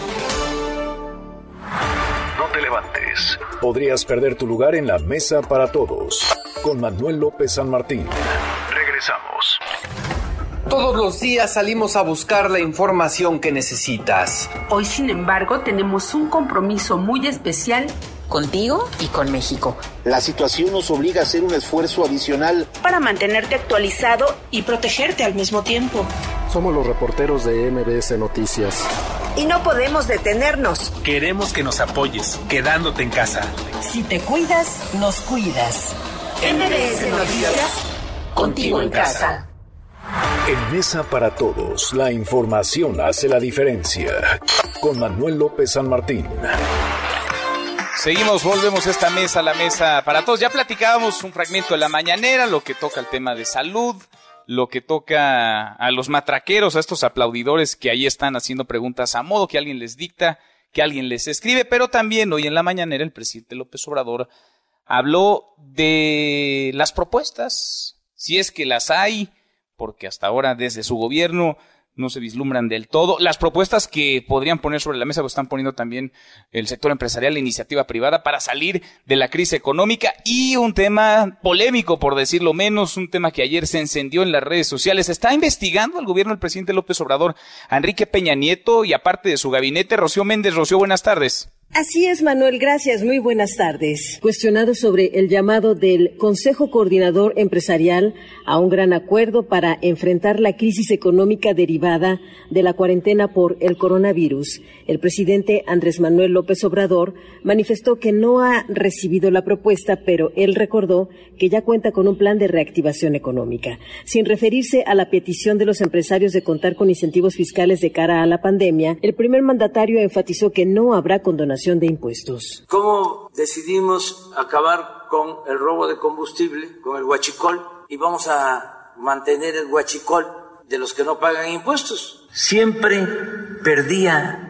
Podrías perder tu lugar en la mesa para todos con Manuel López San Martín. Regresamos. Todos los días salimos a buscar la información que necesitas. Hoy, sin embargo, tenemos un compromiso muy especial contigo y con México. La situación nos obliga a hacer un esfuerzo adicional para mantenerte actualizado y protegerte al mismo tiempo. Somos los reporteros de MBS Noticias. Y no podemos detenernos. Queremos que nos apoyes, quedándote en casa. Si te cuidas, nos cuidas. MBS Noticias, contigo en casa. En Mesa para Todos, la información hace la diferencia. Con Manuel López San Martín. Seguimos, volvemos a esta mesa, la mesa para todos. Ya platicábamos un fragmento de la mañanera, lo que toca el tema de salud, lo que toca a los matraqueros, a estos aplaudidores que ahí están haciendo preguntas a modo, que alguien les dicta, que alguien les escribe, pero también hoy en la mañanera el presidente López Obrador habló de las propuestas, si es que las hay, porque hasta ahora desde su gobierno no se vislumbran del todo. Las propuestas que podrían poner sobre la mesa lo están poniendo también el sector empresarial, la iniciativa privada para salir de la crisis económica y un tema polémico, por decirlo menos, un tema que ayer se encendió en las redes sociales. Está investigando el gobierno del presidente López Obrador, Enrique Peña Nieto y aparte de su gabinete, Rocío Méndez. Rocío, buenas tardes. Así es, Manuel, gracias. Muy buenas tardes. Cuestionado sobre el llamado del Consejo Coordinador Empresarial a un gran acuerdo para enfrentar la crisis económica derivada de la cuarentena por el coronavirus, el presidente Andrés Manuel López Obrador manifestó que no ha recibido la propuesta, pero él recordó que ya cuenta con un plan de reactivación económica. Sin referirse a la petición de los empresarios de contar con incentivos fiscales de cara a la pandemia, el primer mandatario enfatizó que no habrá condonación de impuestos. ¿Cómo decidimos acabar con el robo de combustible, con el huachicol, y vamos a mantener el huachicol de los que no pagan impuestos? Siempre perdía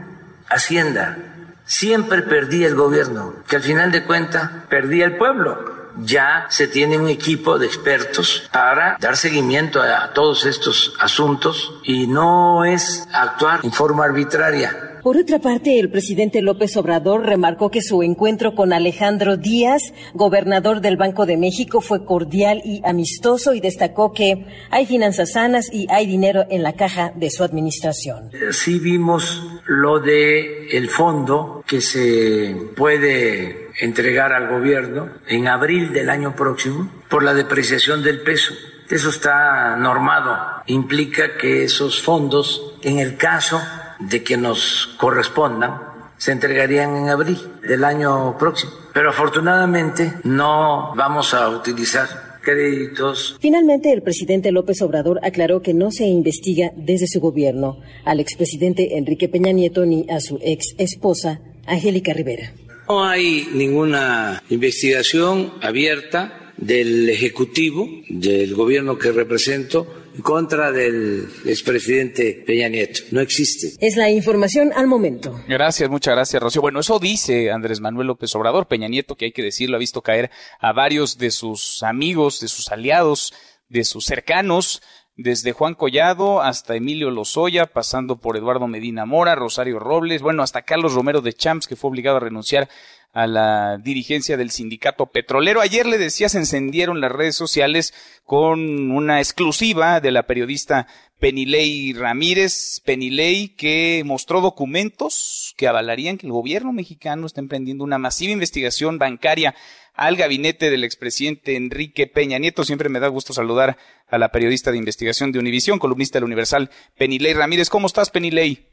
Hacienda, siempre perdía el gobierno, que al final de cuentas perdía el pueblo. Ya se tiene un equipo de expertos para dar seguimiento a todos estos asuntos y no es actuar en forma arbitraria por otra parte, el presidente López Obrador remarcó que su encuentro con Alejandro Díaz, gobernador del Banco de México, fue cordial y amistoso y destacó que hay finanzas sanas y hay dinero en la caja de su administración. Sí vimos lo de el fondo que se puede entregar al gobierno en abril del año próximo por la depreciación del peso. Eso está normado. Implica que esos fondos, en el caso de que nos correspondan se entregarían en abril del año próximo. Pero afortunadamente no vamos a utilizar créditos. Finalmente, el presidente López Obrador aclaró que no se investiga desde su gobierno al expresidente Enrique Peña Nieto ni a su ex esposa, Angélica Rivera. No hay ninguna investigación abierta del Ejecutivo, del gobierno que represento, en contra del expresidente Peña Nieto. No existe. Es la información al momento. Gracias, muchas gracias, Rocío. Bueno, eso dice Andrés Manuel López Obrador. Peña Nieto, que hay que decirlo, ha visto caer a varios de sus amigos, de sus aliados, de sus cercanos desde Juan Collado hasta Emilio Lozoya, pasando por Eduardo Medina Mora, Rosario Robles, bueno, hasta Carlos Romero de Champs, que fue obligado a renunciar a la dirigencia del sindicato petrolero. Ayer le decía, se encendieron las redes sociales con una exclusiva de la periodista Penilei Ramírez, Penilei, que mostró documentos que avalarían que el gobierno mexicano está emprendiendo una masiva investigación bancaria al gabinete del expresidente Enrique Peña Nieto. Siempre me da gusto saludar a la periodista de investigación de Univisión, columnista del Universal, Penilei Ramírez. ¿Cómo estás, Penilei?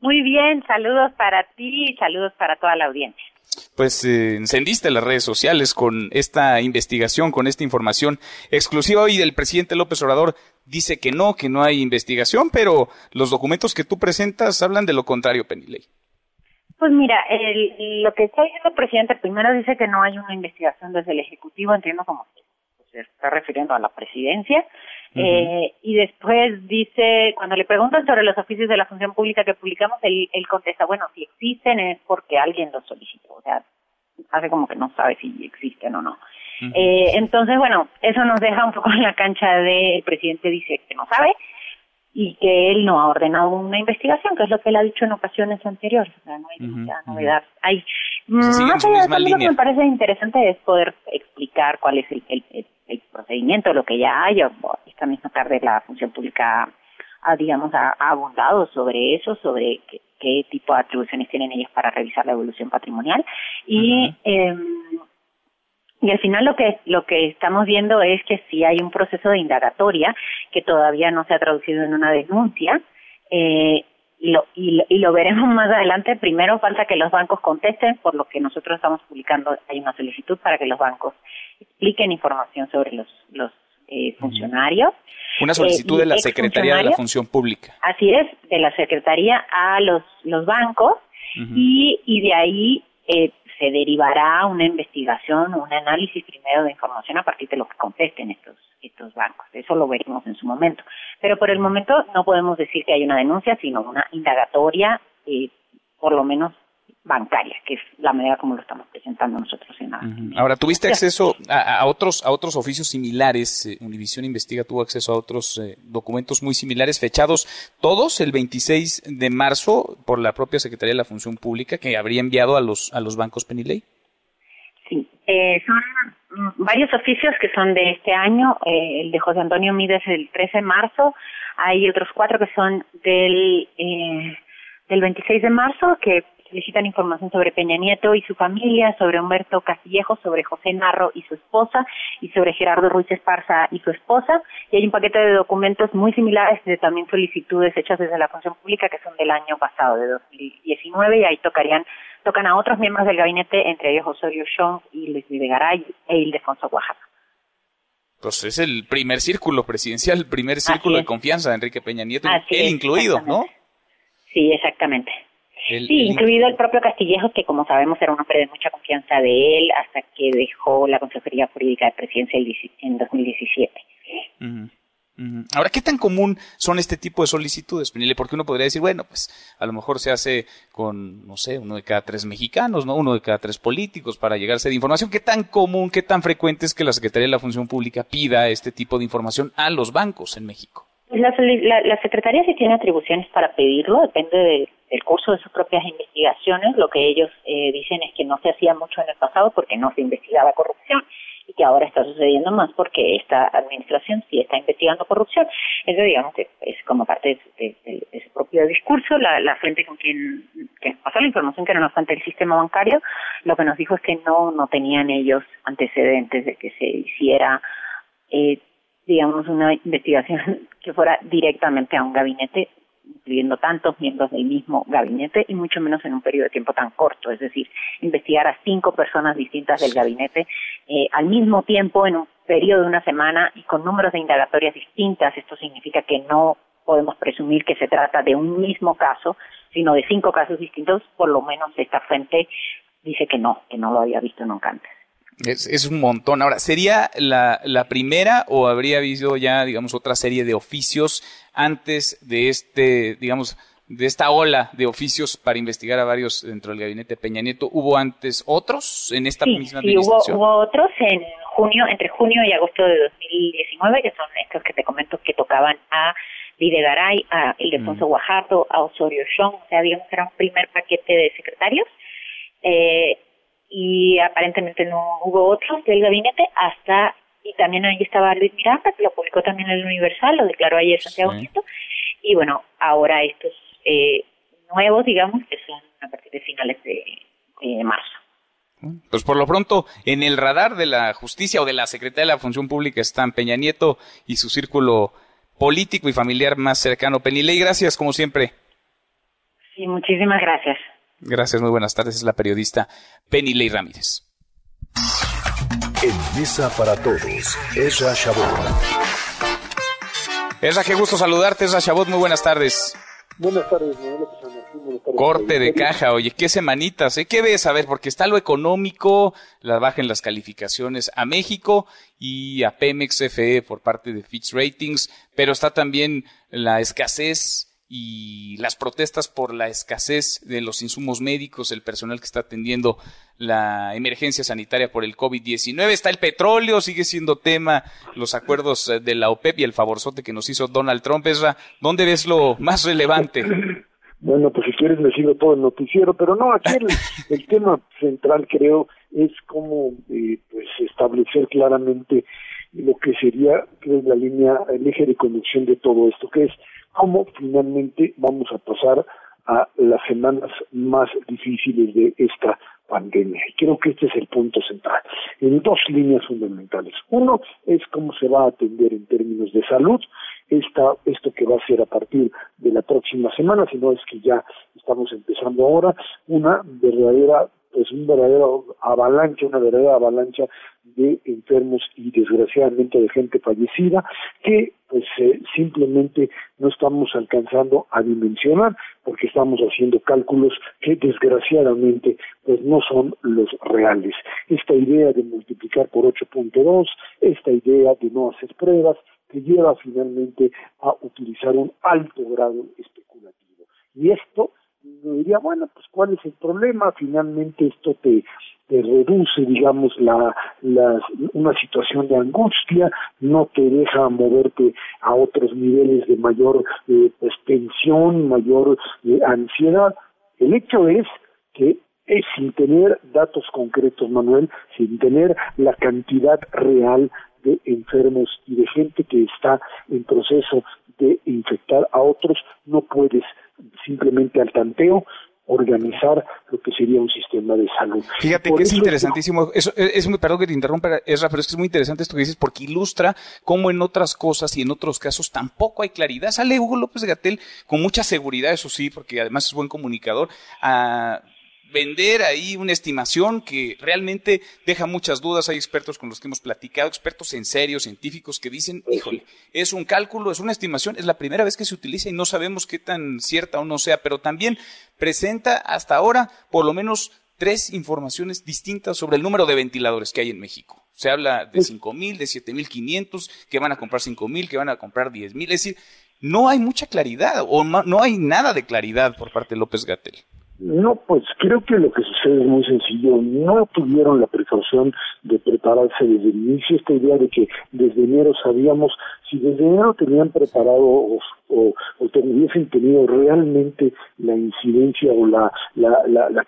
Muy bien, saludos para ti y saludos para toda la audiencia pues eh, encendiste las redes sociales con esta investigación, con esta información exclusiva. Hoy el presidente López Obrador dice que no, que no hay investigación, pero los documentos que tú presentas hablan de lo contrario, Penilei. Pues mira, lo que está diciendo el presidente primero dice que no hay una investigación desde el Ejecutivo, entiendo como se está refiriendo a la presidencia, eh, y después dice, cuando le preguntan sobre los oficios de la función pública que publicamos, él, él contesta, bueno, si existen es porque alguien los solicitó, o sea, hace como que no sabe si existen o no. eh, entonces, bueno, eso nos deja un poco en la cancha de el presidente dice que no sabe y que él no ha ordenado una investigación, que es lo que él ha dicho en ocasiones anteriores. O sea, no hay mucha novedad. Hay, más allá de lo que me parece interesante es poder explicar cuál es el, el, el procedimiento, lo que ya hay. Esta misma tarde la función pública ha, digamos, ha, abundado sobre eso, sobre qué, qué, tipo de atribuciones tienen ellos para revisar la evolución patrimonial. Y, eh, y al final lo que, lo que estamos viendo es que si hay un proceso de indagatoria que todavía no se ha traducido en una denuncia, eh, lo, y, y, lo veremos más adelante. Primero falta que los bancos contesten, por lo que nosotros estamos publicando, hay una solicitud para que los bancos expliquen información sobre los, los eh, funcionarios. Una solicitud eh, de la Secretaría de la Función Pública. Así es, de la Secretaría a los, los bancos uh -huh. y, y de ahí eh, se derivará una investigación, un análisis primero de información a partir de lo que contesten estos estos bancos. Eso lo veremos en su momento. Pero por el momento no podemos decir que hay una denuncia, sino una indagatoria, eh, por lo menos bancaria, que es la manera como lo estamos presentando nosotros en la. Uh -huh. Ahora, ¿tuviste acceso a, a, otros a otros oficios similares? Eh, Univisión Investiga tuvo acceso a otros eh, documentos muy similares, fechados todos el 26 de marzo por la propia Secretaría de la Función Pública, que habría enviado a los a los bancos Penilei. Sí, eh, son varios oficios que son de este año, eh, el de José Antonio Mides el 13 de marzo, hay otros cuatro que son del, eh, del 26 de marzo que solicitan información sobre Peña Nieto y su familia, sobre Humberto Castillejo, sobre José Narro y su esposa, y sobre Gerardo Ruiz Esparza y su esposa. Y hay un paquete de documentos muy similares de también solicitudes hechas desde la función pública que son del año pasado, de 2019, y ahí tocarían tocan a otros miembros del gabinete, entre ellos Osorio Chong y Luis Videgaray e Ildefonso Oaxaca. Pues es el primer círculo presidencial, el primer círculo de confianza de Enrique Peña Nieto, Así él es, incluido, ¿no? Sí, exactamente. El, sí, el... incluido el propio Castillejo, que como sabemos era un hombre de mucha confianza de él hasta que dejó la Consejería Jurídica de Presidencia en 2017. Uh -huh. Ahora, ¿qué tan común son este tipo de solicitudes, Penile? Porque uno podría decir, bueno, pues a lo mejor se hace con, no sé, uno de cada tres mexicanos, ¿no? Uno de cada tres políticos para llegarse de información. ¿Qué tan común, qué tan frecuente es que la Secretaría de la Función Pública pida este tipo de información a los bancos en México? La, la, Secretaría sí tiene atribuciones para pedirlo, depende del curso de sus propias investigaciones. Lo que ellos eh, dicen es que no se hacía mucho en el pasado porque no se investigaba corrupción y que ahora está sucediendo más porque esta administración sí está investigando corrupción. Eso, digamos, que es como parte de, su propio discurso. La, la fuente con quien pasó la información, que no nos el sistema bancario, lo que nos dijo es que no, no tenían ellos antecedentes de que se hiciera. Eh, digamos, una investigación que fuera directamente a un gabinete, incluyendo tantos miembros del mismo gabinete y mucho menos en un periodo de tiempo tan corto, es decir, investigar a cinco personas distintas del gabinete eh, al mismo tiempo en un periodo de una semana y con números de indagatorias distintas. Esto significa que no podemos presumir que se trata de un mismo caso, sino de cinco casos distintos, por lo menos esta fuente dice que no, que no lo había visto nunca antes. Es, un montón. Ahora, ¿sería la, la, primera o habría habido ya, digamos, otra serie de oficios antes de este, digamos, de esta ola de oficios para investigar a varios dentro del gabinete Peña Nieto? ¿Hubo antes otros en esta misma administración? Sí, hubo, otros en junio, entre junio y agosto de 2019, que son estos que te comento que tocaban a Videgaray, a Ildefonso mm. Guajardo, a Osorio Chong, o sea, digamos era un primer paquete de secretarios. Eh, y aparentemente no hubo otros del gabinete hasta y también ahí estaba Luis Miranda que lo publicó también en el Universal lo declaró ayer Santiago Nieto y bueno ahora estos eh, nuevos digamos que son a partir de finales de, marzo pues por lo pronto, en el radar de la justicia o de la Secretaría de la Función Pública están Peña Nieto y su círculo político y familiar más cercano. Penilei, gracias como siempre. Sí, muchísimas gracias. Gracias, muy buenas tardes. Es la periodista Penny Ley Ramírez. En Mesa para Todos, Esra Chabot. Esra, qué gusto saludarte, Esra Chabot. Muy buenas tardes. Buenas tardes, Corte de caja, oye, qué semanitas, ¿eh? ¿Qué ves? A ver, porque está lo económico, la baja en las calificaciones a México y a Pemex FE por parte de Fitch Ratings, pero está también la escasez y las protestas por la escasez de los insumos médicos, el personal que está atendiendo la emergencia sanitaria por el COVID-19. Está el petróleo, sigue siendo tema, los acuerdos eh, de la OPEP y el favorzote que nos hizo Donald Trump. Esra, ¿dónde ves lo más relevante? Bueno, pues si quieres me sigo todo el noticiero, pero no, aquí el, tema central creo es cómo eh, pues establecer claramente lo que sería creo, la línea, el eje de conducción de todo esto, que es cómo finalmente vamos a pasar a las semanas más difíciles de esta pandemia. Y creo que este es el punto central, en dos líneas fundamentales. Uno es cómo se va a atender en términos de salud esta, esto que va a ser a partir de la próxima semana, si no es que ya estamos empezando ahora, una verdadera pues un verdadero avalancha, una verdadera avalancha de enfermos y desgraciadamente de gente fallecida que pues eh, simplemente no estamos alcanzando a dimensionar porque estamos haciendo cálculos que desgraciadamente pues no son los reales. Esta idea de multiplicar por 8.2, esta idea de no hacer pruebas, que lleva finalmente a utilizar un alto grado especulativo. Y esto diría, bueno, pues cuál es el problema, finalmente esto te, te reduce, digamos, la, la, una situación de angustia, no te deja moverte a otros niveles de mayor eh, pues, tensión, mayor eh, ansiedad. El hecho es que es sin tener datos concretos, Manuel, sin tener la cantidad real de enfermos y de gente que está en proceso de infectar a otros, no puedes simplemente al tanteo organizar lo que sería un sistema de salud. Fíjate que es interesantísimo, es, es, muy, perdón que te interrumpa, Ezra, pero es que es muy interesante esto que dices porque ilustra cómo en otras cosas y en otros casos tampoco hay claridad. Sale Hugo López Gatel con mucha seguridad, eso sí, porque además es buen comunicador, a vender ahí una estimación que realmente deja muchas dudas. Hay expertos con los que hemos platicado, expertos en serio, científicos, que dicen, híjole, es un cálculo, es una estimación, es la primera vez que se utiliza y no sabemos qué tan cierta o no sea, pero también presenta hasta ahora por lo menos tres informaciones distintas sobre el número de ventiladores que hay en México. Se habla de cinco mil, de siete mil quinientos, que van a comprar cinco mil, que van a comprar diez mil. Es decir, no hay mucha claridad o no hay nada de claridad por parte de López Gatel. No, pues creo que lo que sucede es muy sencillo. No tuvieron la precaución de prepararse desde el inicio. Esta idea de que desde enero sabíamos, si desde enero tenían preparado o, o, hubiesen tenido realmente la incidencia o la,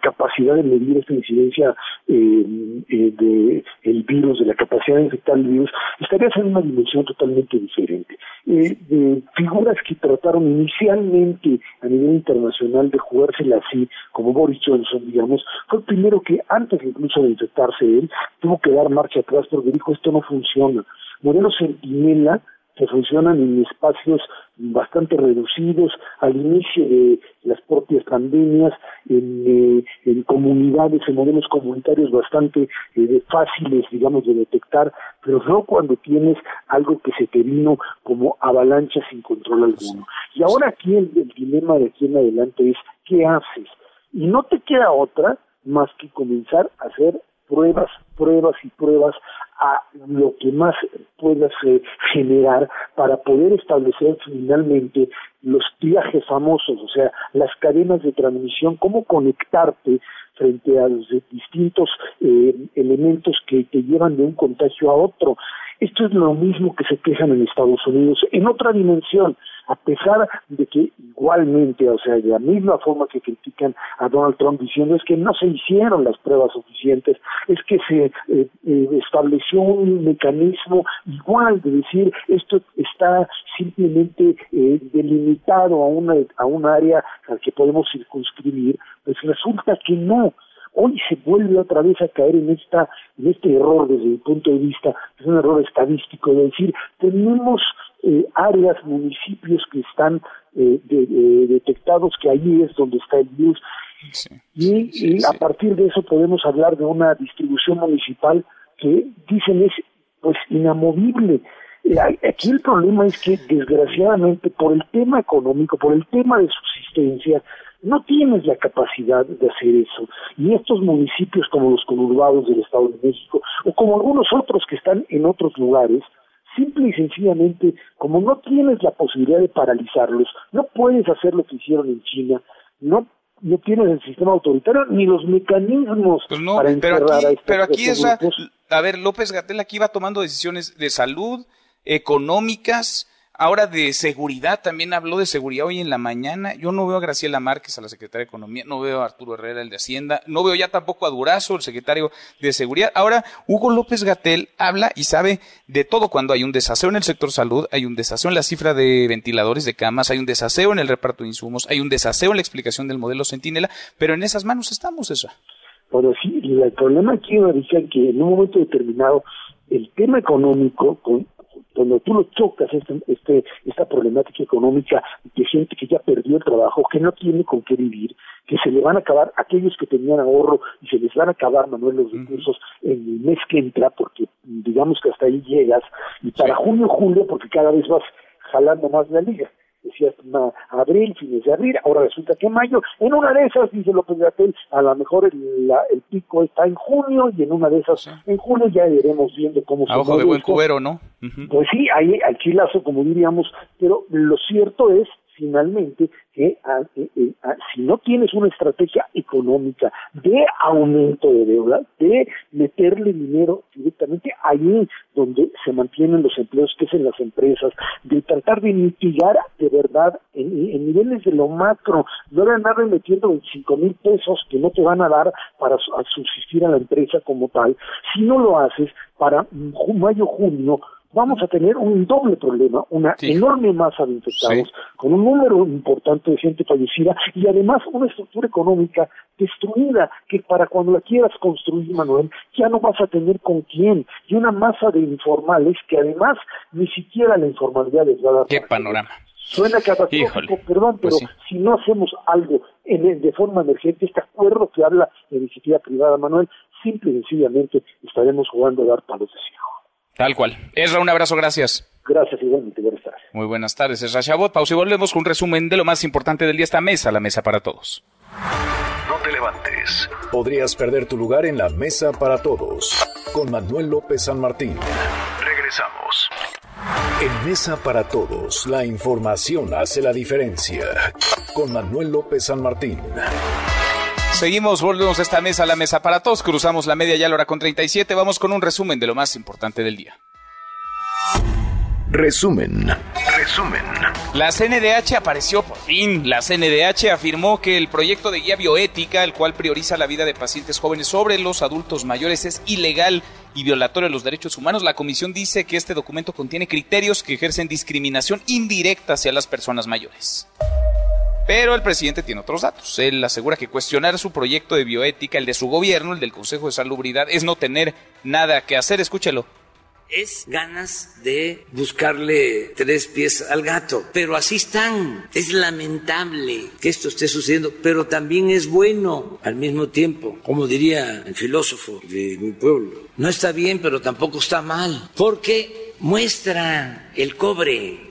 capacidad de medir esta incidencia eh, eh, de el virus, de la capacidad de infectar el virus, estarías en una dimensión totalmente diferente. Eh, figuras que trataron inicialmente a nivel internacional de jugársela así, como Boris Johnson, digamos, fue el primero que antes incluso de infectarse él, tuvo que dar marcha atrás porque dijo esto no funciona. Modelo Centinela que funcionan en espacios bastante reducidos al inicio de las propias pandemias, en, eh, comunidades, en modelos comunitarios bastante eh, fáciles, digamos, de detectar, pero no cuando tienes algo que se te vino como avalancha sin control alguno. Y ahora aquí el, el dilema de aquí en adelante es, ¿qué haces? Y no te queda otra más que comenzar a hacer pruebas, pruebas y pruebas a lo que más puedas eh, generar para poder establecer finalmente los viajes famosos, o sea, las cadenas de transmisión, cómo conectarte frente a los distintos eh, elementos que te llevan de un contagio a otro. Esto es lo mismo que se quejan en Estados Unidos, en otra dimensión, a pesar de que igualmente, o sea, de la misma forma que critican a Donald Trump diciendo es que no se hicieron las pruebas suficientes, es que se eh, eh, estableció un mecanismo igual de decir esto está simplemente eh, delimitado a una a un área al que podemos circunscribir, pues resulta que no, hoy se vuelve otra vez a caer en esta en este error desde mi punto de vista es un error estadístico de decir tenemos eh, áreas municipios que están eh, detectados que ahí es donde está el virus. Y, a partir de eso podemos hablar de una distribución municipal que dicen es pues inamovible. Eh, aquí el problema es que desgraciadamente por el tema económico por el tema de subsistencia no tienes la capacidad de hacer eso. Y estos municipios como los conurbados del Estado de México, o como algunos otros que están en otros lugares, simple y sencillamente, como no tienes la posibilidad de paralizarlos, no puedes hacer lo que hicieron en China, no no tienes el sistema autoritario ni los mecanismos pues no, para pero aquí, pero aquí es a ver, López Gatel aquí va tomando decisiones de salud, económicas, Ahora de seguridad, también habló de seguridad hoy en la mañana. Yo no veo a Graciela Márquez, a la secretaria de Economía, no veo a Arturo Herrera, el de Hacienda, no veo ya tampoco a Durazo, el secretario de Seguridad. Ahora, Hugo López Gatel habla y sabe de todo cuando hay un desaseo en el sector salud, hay un desaseo en la cifra de ventiladores de camas, hay un desaseo en el reparto de insumos, hay un desaseo en la explicación del modelo Centinela, pero en esas manos estamos, eso. Bueno, sí, el problema aquí decir que en un momento determinado el tema económico con cuando tú lo chocas este, este, esta problemática económica de gente que ya perdió el trabajo, que no tiene con qué vivir, que se le van a acabar aquellos que tenían ahorro y se les van a acabar, Manuel, los recursos en el mes que entra, porque digamos que hasta ahí llegas, y para junio, julio, porque cada vez vas jalando más la liga decía abril, fines de abril, ahora resulta que mayo, en una de esas, dice López Gatel, a lo mejor el, el pico está en junio y en una de esas, en junio ya iremos viendo cómo se ojo de buen cubero, ¿no? Pues sí, ahí al chilazo, como diríamos, pero lo cierto es finalmente que ah, eh, eh, ah, si no tienes una estrategia económica de aumento de deuda, de meterle dinero directamente ahí donde se mantienen los empleos, que es en las empresas, de tratar de mitigar de verdad en, niveles de lo macro, no de andar metiendo 25 mil pesos que no te van a dar para subsistir a la empresa como tal, si no lo haces para mayo, junio, vamos a tener un doble problema, una enorme masa de infectados, con un número importante de gente fallecida y además una estructura económica destruida que para cuando la quieras construir, Manuel, ya no vas a tener con quién y una masa de informales que además ni siquiera la informalidad les va a dar. Qué panorama. Suena catastrófico, perdón, pues pero si no hacemos algo en, de forma emergente, este acuerdo que habla de iniciativa privada, Manuel, simple y sencillamente estaremos jugando a dar palos de ciego. Tal cual. Esra, un abrazo, gracias. Gracias, igualmente. Buenas tardes. Muy buenas tardes, Esra Chabot. Pausa y volvemos con un resumen de lo más importante del día esta mesa, la mesa para todos. No te levantes. Podrías perder tu lugar en la mesa para todos. Con Manuel López San Martín. Regresamos. En Mesa para Todos, la información hace la diferencia. Con Manuel López San Martín. Seguimos, volvemos a esta mesa, la mesa para todos. Cruzamos la media ya a la hora con 37. Vamos con un resumen de lo más importante del día. Resumen. Resumen. La CNDH apareció por fin. La CNDH afirmó que el proyecto de guía bioética, el cual prioriza la vida de pacientes jóvenes sobre los adultos mayores, es ilegal y violatorio de los derechos humanos. La comisión dice que este documento contiene criterios que ejercen discriminación indirecta hacia las personas mayores. Pero el presidente tiene otros datos. Él asegura que cuestionar su proyecto de bioética, el de su gobierno, el del Consejo de Salubridad, es no tener nada que hacer. Escúchelo es ganas de buscarle tres pies al gato. Pero así están. Es lamentable que esto esté sucediendo, pero también es bueno al mismo tiempo. Como diría el filósofo de mi pueblo, no está bien, pero tampoco está mal, porque muestra el cobre.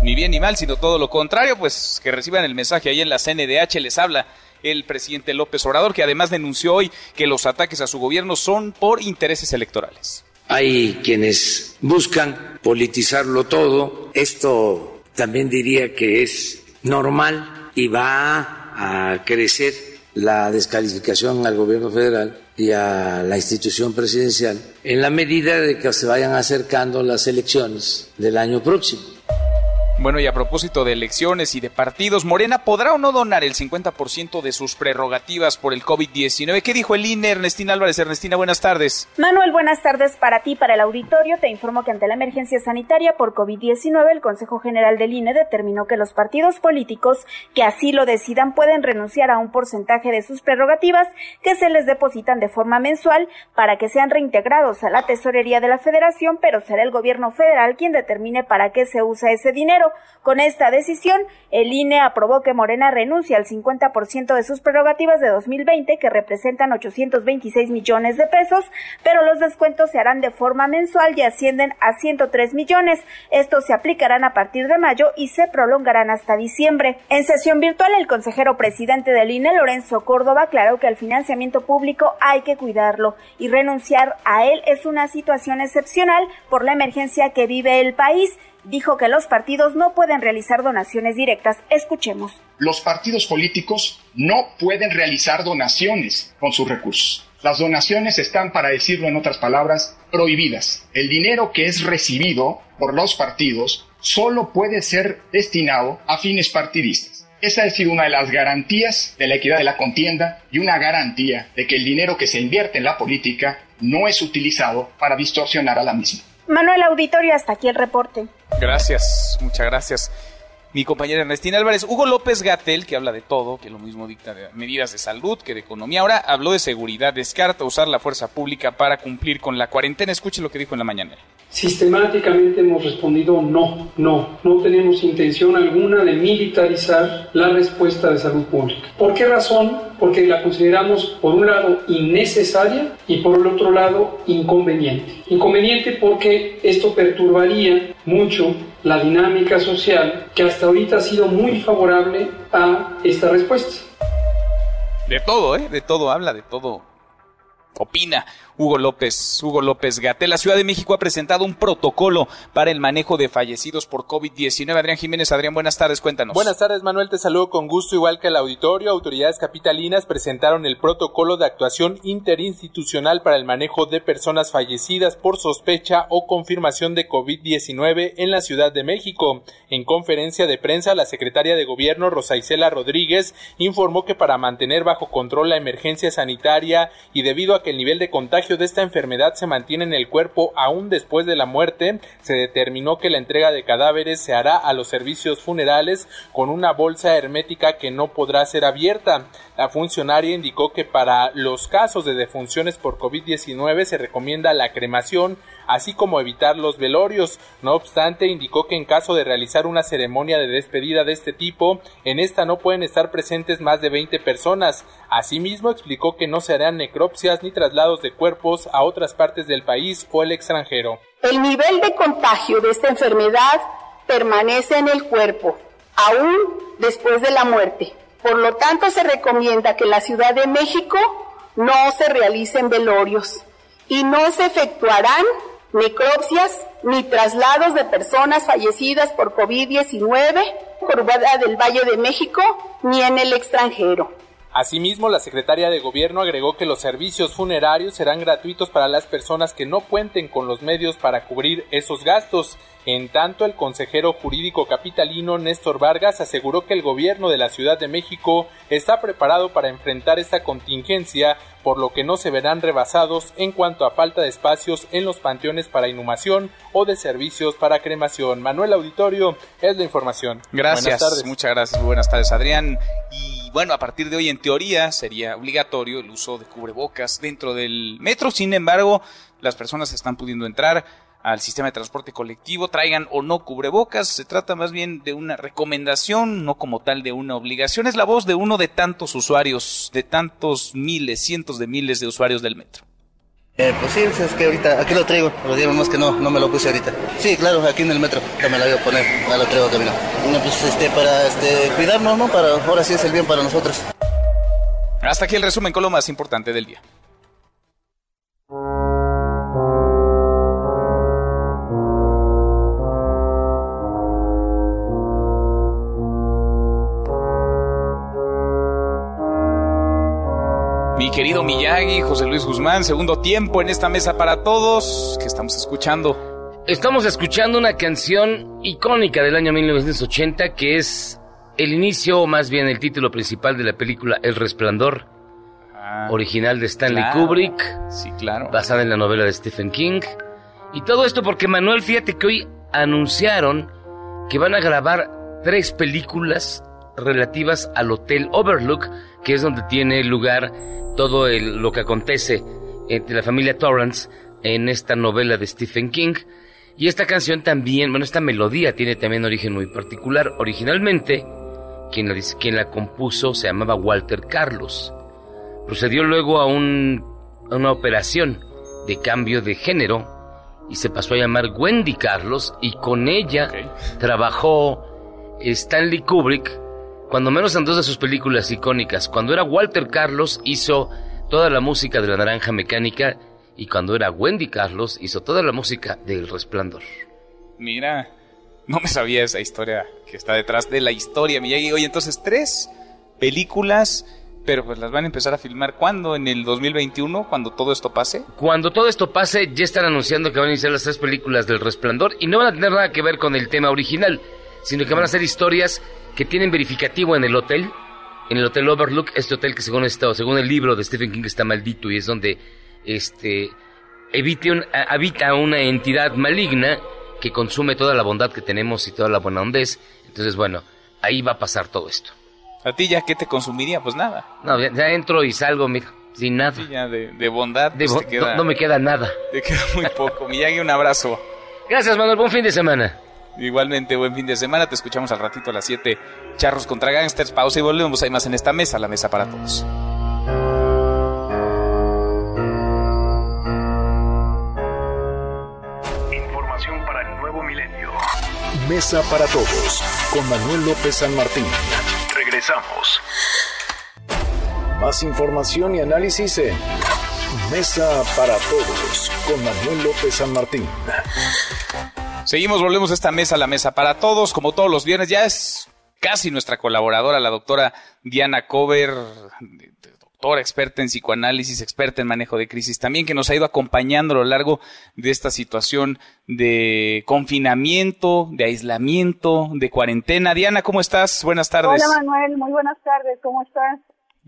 Ni bien ni mal, sino todo lo contrario, pues que reciban el mensaje ahí en la CNDH les habla el presidente López Obrador, que además denunció hoy que los ataques a su gobierno son por intereses electorales. Hay quienes buscan politizarlo todo. Esto también diría que es normal y va a crecer la descalificación al gobierno federal y a la institución presidencial en la medida de que se vayan acercando las elecciones del año próximo. Bueno, y a propósito de elecciones y de partidos, Morena podrá o no donar el 50% de sus prerrogativas por el COVID-19. ¿Qué dijo el INE? Ernestina Álvarez. Ernestina, buenas tardes. Manuel, buenas tardes para ti, para el auditorio. Te informo que ante la emergencia sanitaria por COVID-19, el Consejo General del INE determinó que los partidos políticos que así lo decidan pueden renunciar a un porcentaje de sus prerrogativas que se les depositan de forma mensual para que sean reintegrados a la tesorería de la federación, pero será el gobierno federal quien determine para qué se usa ese dinero. Con esta decisión, el INE aprobó que Morena renuncie al 50% de sus prerrogativas de 2020, que representan 826 millones de pesos, pero los descuentos se harán de forma mensual y ascienden a 103 millones. Estos se aplicarán a partir de mayo y se prolongarán hasta diciembre. En sesión virtual, el consejero presidente del INE, Lorenzo Córdoba, aclaró que el financiamiento público hay que cuidarlo y renunciar a él es una situación excepcional por la emergencia que vive el país dijo que los partidos no pueden realizar donaciones directas. Escuchemos. Los partidos políticos no pueden realizar donaciones con sus recursos. Las donaciones están, para decirlo en otras palabras, prohibidas. El dinero que es recibido por los partidos solo puede ser destinado a fines partidistas. Esa ha sido una de las garantías de la equidad de la contienda y una garantía de que el dinero que se invierte en la política no es utilizado para distorsionar a la misma. Manuel Auditorio, hasta aquí el reporte. Gracias, muchas gracias. Mi compañera Ernestina Álvarez, Hugo López Gatel, que habla de todo, que lo mismo dicta de medidas de salud que de economía, ahora habló de seguridad, descarta usar la fuerza pública para cumplir con la cuarentena. Escuche lo que dijo en la mañana. Sistemáticamente hemos respondido no, no, no tenemos intención alguna de militarizar la respuesta de salud pública. ¿Por qué razón? Porque la consideramos por un lado innecesaria y por el otro lado inconveniente. Inconveniente porque esto perturbaría mucho la dinámica social que hasta ahorita ha sido muy favorable a esta respuesta. De todo, ¿eh? De todo habla, de todo opina. Hugo López, Hugo López Gatel. La Ciudad de México ha presentado un protocolo para el manejo de fallecidos por COVID-19. Adrián Jiménez, Adrián, buenas tardes, cuéntanos. Buenas tardes, Manuel, te saludo con gusto, igual que el auditorio. Autoridades capitalinas presentaron el protocolo de actuación interinstitucional para el manejo de personas fallecidas por sospecha o confirmación de COVID-19 en la Ciudad de México. En conferencia de prensa, la secretaria de Gobierno, Rosa Isela Rodríguez, informó que para mantener bajo control la emergencia sanitaria y debido a que el nivel de contagio de esta enfermedad se mantiene en el cuerpo aún después de la muerte, se determinó que la entrega de cadáveres se hará a los servicios funerales con una bolsa hermética que no podrá ser abierta. La funcionaria indicó que para los casos de defunciones por COVID-19 se recomienda la cremación, así como evitar los velorios. No obstante, indicó que en caso de realizar una ceremonia de despedida de este tipo, en esta no pueden estar presentes más de 20 personas. Asimismo, explicó que no se harán necropsias ni traslados de cuerpos a otras partes del país o el extranjero. El nivel de contagio de esta enfermedad permanece en el cuerpo, aún después de la muerte. Por lo tanto, se recomienda que en la Ciudad de México no se realicen velorios y no se efectuarán necropsias ni traslados de personas fallecidas por COVID-19 por del Valle de México ni en el extranjero. Asimismo, la secretaria de Gobierno agregó que los servicios funerarios serán gratuitos para las personas que no cuenten con los medios para cubrir esos gastos. En tanto, el consejero jurídico capitalino Néstor Vargas aseguró que el gobierno de la Ciudad de México está preparado para enfrentar esta contingencia, por lo que no se verán rebasados en cuanto a falta de espacios en los panteones para inhumación o de servicios para cremación. Manuel Auditorio es la información. Gracias, muchas gracias. Buenas tardes, Adrián. Y bueno, a partir de hoy, en teoría, sería obligatorio el uso de cubrebocas dentro del metro. Sin embargo, las personas están pudiendo entrar al sistema de transporte colectivo, traigan o no cubrebocas, se trata más bien de una recomendación, no como tal de una obligación, es la voz de uno de tantos usuarios, de tantos miles, cientos de miles de usuarios del metro. Eh, pues sí, es que ahorita aquí lo traigo, pero digamos que no, no me lo puse ahorita. Sí, claro, aquí en el metro, ya me lo voy a poner, ya lo traigo camino. No, pues este, para este, cuidarnos, ¿no? Para, ahora sí es el bien para nosotros. Hasta aquí el resumen con lo más importante del día. Querido Miyagi, José Luis Guzmán, segundo tiempo en esta mesa para todos. ¿Qué estamos escuchando? Estamos escuchando una canción icónica del año 1980 que es el inicio, o más bien el título principal de la película El Resplandor, ah, original de Stanley Kubrick. Sí, claro. Basada en la novela de Stephen King. Y todo esto porque Manuel, fíjate que hoy anunciaron que van a grabar tres películas relativas al Hotel Overlook, que es donde tiene lugar todo lo que acontece entre la familia Torrance en esta novela de Stephen King. Y esta canción también, bueno, esta melodía tiene también origen muy particular. Originalmente, quien la, quien la compuso se llamaba Walter Carlos. Procedió luego a, un, una operación de cambio de género y se pasó a llamar Wendy Carlos y con ella trabajó Stanley Kubrick cuando menos en dos de sus películas icónicas. Cuando era Walter Carlos hizo toda la música de La Naranja Mecánica y cuando era Wendy Carlos hizo toda la música del Resplandor. Mira, no me sabía esa historia que está detrás de la historia, Miyagi. Oye, entonces tres películas, pero pues las van a empezar a filmar ¿cuándo? ¿En el 2021? ¿Cuando todo esto pase? Cuando todo esto pase, ya están anunciando que van a iniciar las tres películas del Resplandor y no van a tener nada que ver con el tema original, sino que van a ser historias que tienen verificativo en el hotel, en el Hotel Overlook, este hotel que según, está, según el libro de Stephen King está maldito y es donde este, evite un, habita una entidad maligna que consume toda la bondad que tenemos y toda la buena hondez. Entonces, bueno, ahí va a pasar todo esto. ¿A ti ya qué te consumiría? Pues nada. No, ya, entro y salgo, mira, sin nada. Sí, ya de, bondad. Pues no, me queda nada. Te queda muy poco. Miyagi, un abrazo. Gracias, Manuel. Buen fin de semana. Igualmente, buen fin de semana. Te escuchamos al ratito a las 7. Charros contra Gangsters. Pausa y volvemos. Hay más en esta mesa, la mesa para todos. Información para el nuevo milenio. Mesa para todos. Con Manuel López San Martín. Regresamos. Más información y análisis en Mesa para todos. Con Manuel López San Martín. Seguimos, volvemos a esta mesa, la mesa para todos, como todos los viernes. Ya es casi nuestra colaboradora, la doctora Diana Cover, doctora experta en psicoanálisis, experta en manejo de crisis, también que nos ha ido acompañando a lo largo de esta situación de confinamiento, de aislamiento, de cuarentena. Diana, ¿cómo estás? Buenas tardes. Hola Manuel, muy buenas tardes, ¿cómo estás?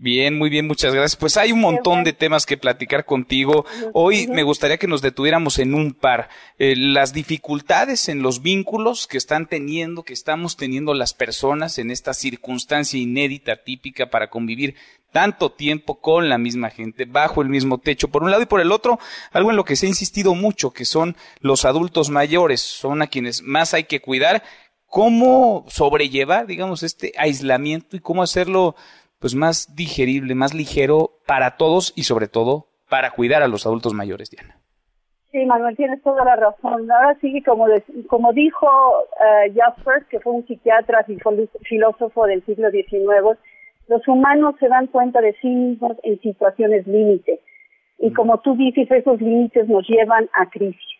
Bien, muy bien, muchas gracias. Pues hay un montón de temas que platicar contigo. Hoy me gustaría que nos detuviéramos en un par. Eh, las dificultades en los vínculos que están teniendo, que estamos teniendo las personas en esta circunstancia inédita, típica para convivir tanto tiempo con la misma gente, bajo el mismo techo, por un lado y por el otro, algo en lo que se ha insistido mucho, que son los adultos mayores, son a quienes más hay que cuidar, cómo sobrellevar, digamos, este aislamiento y cómo hacerlo pues más digerible, más ligero para todos y sobre todo para cuidar a los adultos mayores, Diana. Sí, Manuel, tienes toda la razón. Ahora sí, como, como dijo uh, Jaspers, que fue un psiquiatra y filósofo del siglo XIX, Los humanos se dan cuenta de sí mismos en situaciones límite. Y como tú dices, esos límites nos llevan a crisis.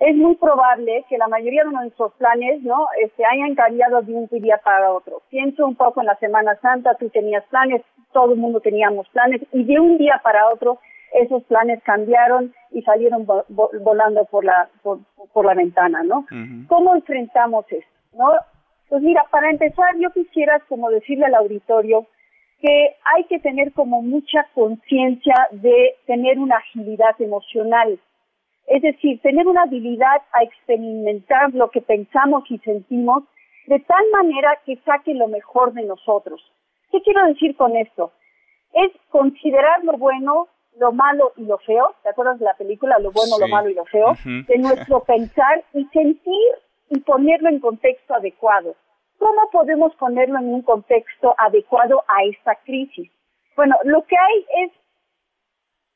Es muy probable que la mayoría de nuestros planes, ¿no? Este, hayan cambiado de un día para otro. Pienso un poco en la Semana Santa, tú tenías planes, todo el mundo teníamos planes, y de un día para otro esos planes cambiaron y salieron volando por la, por, la ventana, ¿no? ¿Cómo enfrentamos esto? ¿no? Pues mira, para empezar, yo quisiera como decirle al auditorio que hay que tener como mucha conciencia de tener una agilidad emocional. Es decir, tener una habilidad a experimentar lo que pensamos y sentimos de tal manera que saque lo mejor de nosotros. ¿Qué quiero decir con esto? Es considerar lo bueno, lo malo y lo feo, ¿te acuerdas de la película Lo bueno, lo malo y lo feo? De nuestro pensar y sentir y ponerlo en contexto adecuado. ¿Cómo podemos ponerlo en un contexto adecuado a esta crisis? Bueno, lo que hay es,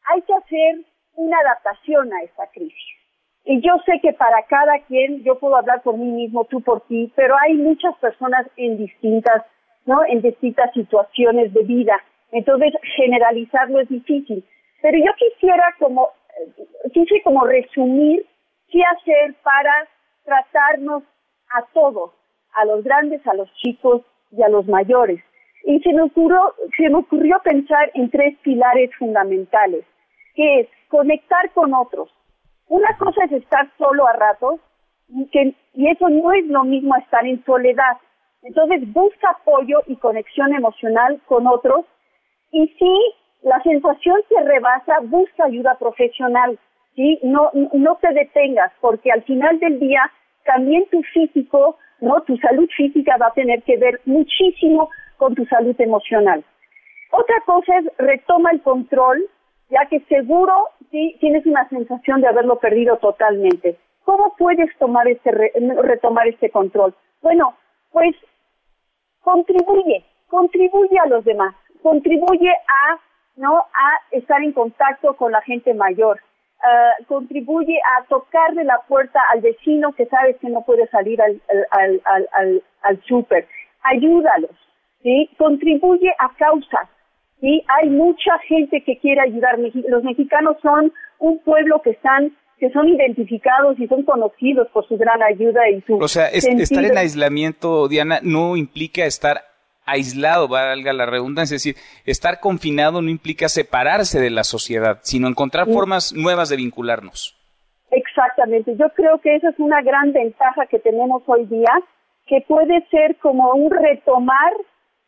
hay que hacer una adaptación a esta crisis. Y yo sé que para cada quien, yo puedo hablar por mí mismo, tú por ti, pero hay muchas personas en distintas, ¿no? En distintas situaciones de vida. Entonces, generalizarlo es difícil. Pero yo quisiera como, eh, quise como resumir qué hacer para tratarnos a todos, a los grandes, a los chicos y a los mayores. Y se me ocurrió, se me ocurrió pensar en tres pilares fundamentales, que es conectar con otros. Una cosa es estar solo a ratos, y, que, y eso no es lo mismo estar en soledad. Entonces busca apoyo y conexión emocional con otros y si la sensación te rebasa, busca ayuda profesional. ¿sí? No, no te detengas porque al final del día también tu físico, ¿no? Tu salud física va a tener que ver muchísimo con tu salud emocional. Otra cosa es retoma el control, ya que seguro sí tienes una sensación de haberlo perdido totalmente. ¿Cómo puedes tomar este retomar este control? Bueno, pues contribuye, contribuye a los demás, contribuye a no a estar en contacto con la gente mayor, uh, contribuye a tocarle la puerta al vecino que sabes que no puede salir al, al, al, al, al súper. Ayúdalos, ¿sí? Contribuye a causas, ¿sí? Hay mucha gente que quiere ayudar. Los mexicanos son un pueblo que están que son identificados y son conocidos por su gran ayuda y su O sea, estar en aislamiento, Diana, no implica estar aislado, valga la redundancia, es decir, estar confinado no implica separarse de la sociedad, sino encontrar formas nuevas de vincularnos. Exactamente, yo creo que esa es una gran ventaja que tenemos hoy día, que puede ser como un retomar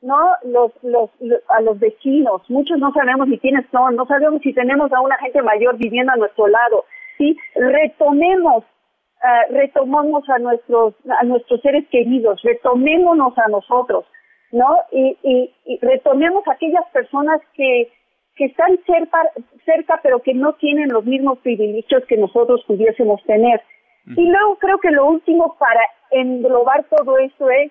no los, los, a los vecinos. Muchos no sabemos ni quiénes son no sabemos si tenemos a una gente mayor viviendo a nuestro lado sí retomemos uh, retomemos a nuestros a nuestros seres queridos retomémonos a nosotros ¿no? Y, y, retomemos aquellas personas que, que están cerca, cerca, pero que no tienen los mismos privilegios que nosotros pudiésemos tener. Y luego creo que lo último para englobar todo esto es,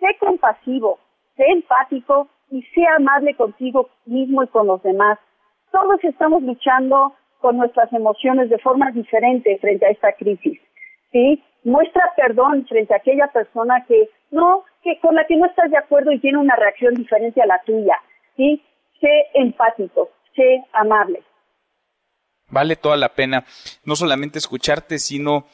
sé compasivo, sé empático y sé amable contigo mismo y con los demás. Todos estamos luchando con nuestras emociones de forma diferente frente a esta crisis. ¿sí? Muestra perdón frente a aquella persona que no, que con la que no estás de acuerdo y tiene una reacción diferente a la tuya, ¿sí? Sé empático, sé amable. Vale toda la pena no solamente escucharte, sino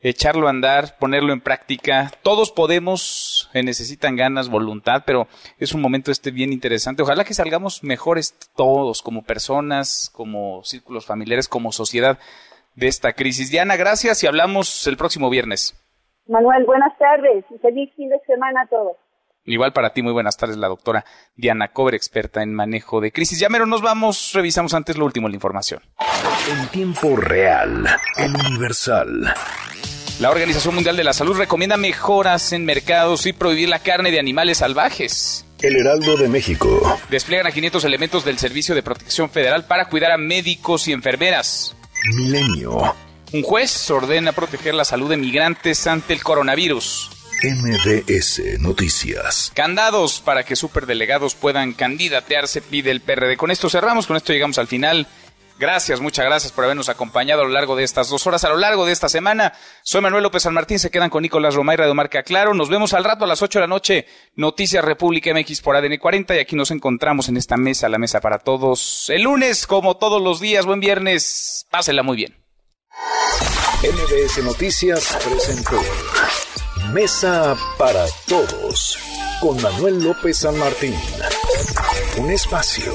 echarlo a andar, ponerlo en práctica. Todos podemos, eh, necesitan ganas, voluntad, pero es un momento este bien interesante. Ojalá que salgamos mejores todos, como personas, como círculos familiares, como sociedad de esta crisis. Diana, gracias y hablamos el próximo viernes. Manuel, buenas tardes y feliz fin de semana a todos. Igual para ti, muy buenas tardes, la doctora Diana Cover, experta en manejo de crisis. Ya mero nos vamos, revisamos antes lo último de la información. En tiempo real, el Universal. La Organización Mundial de la Salud recomienda mejoras en mercados y prohibir la carne de animales salvajes. El Heraldo de México. Despliegan a 500 elementos del Servicio de Protección Federal para cuidar a médicos y enfermeras. Milenio. Un juez ordena proteger la salud de migrantes ante el coronavirus. MDS Noticias. Candados para que superdelegados puedan candidatearse, pide el PRD. Con esto cerramos, con esto llegamos al final Gracias, muchas gracias por habernos acompañado a lo largo de estas dos horas, a lo largo de esta semana. Soy Manuel López San Martín, se quedan con Nicolás Romay, Radio Marca Claro. Nos vemos al rato a las 8 de la noche, Noticias República MX por ADN 40 y aquí nos encontramos en esta mesa, la mesa para todos. El lunes, como todos los días, buen viernes, pásela muy bien. MBS Noticias presentó Mesa para Todos con Manuel López San Martín. Un espacio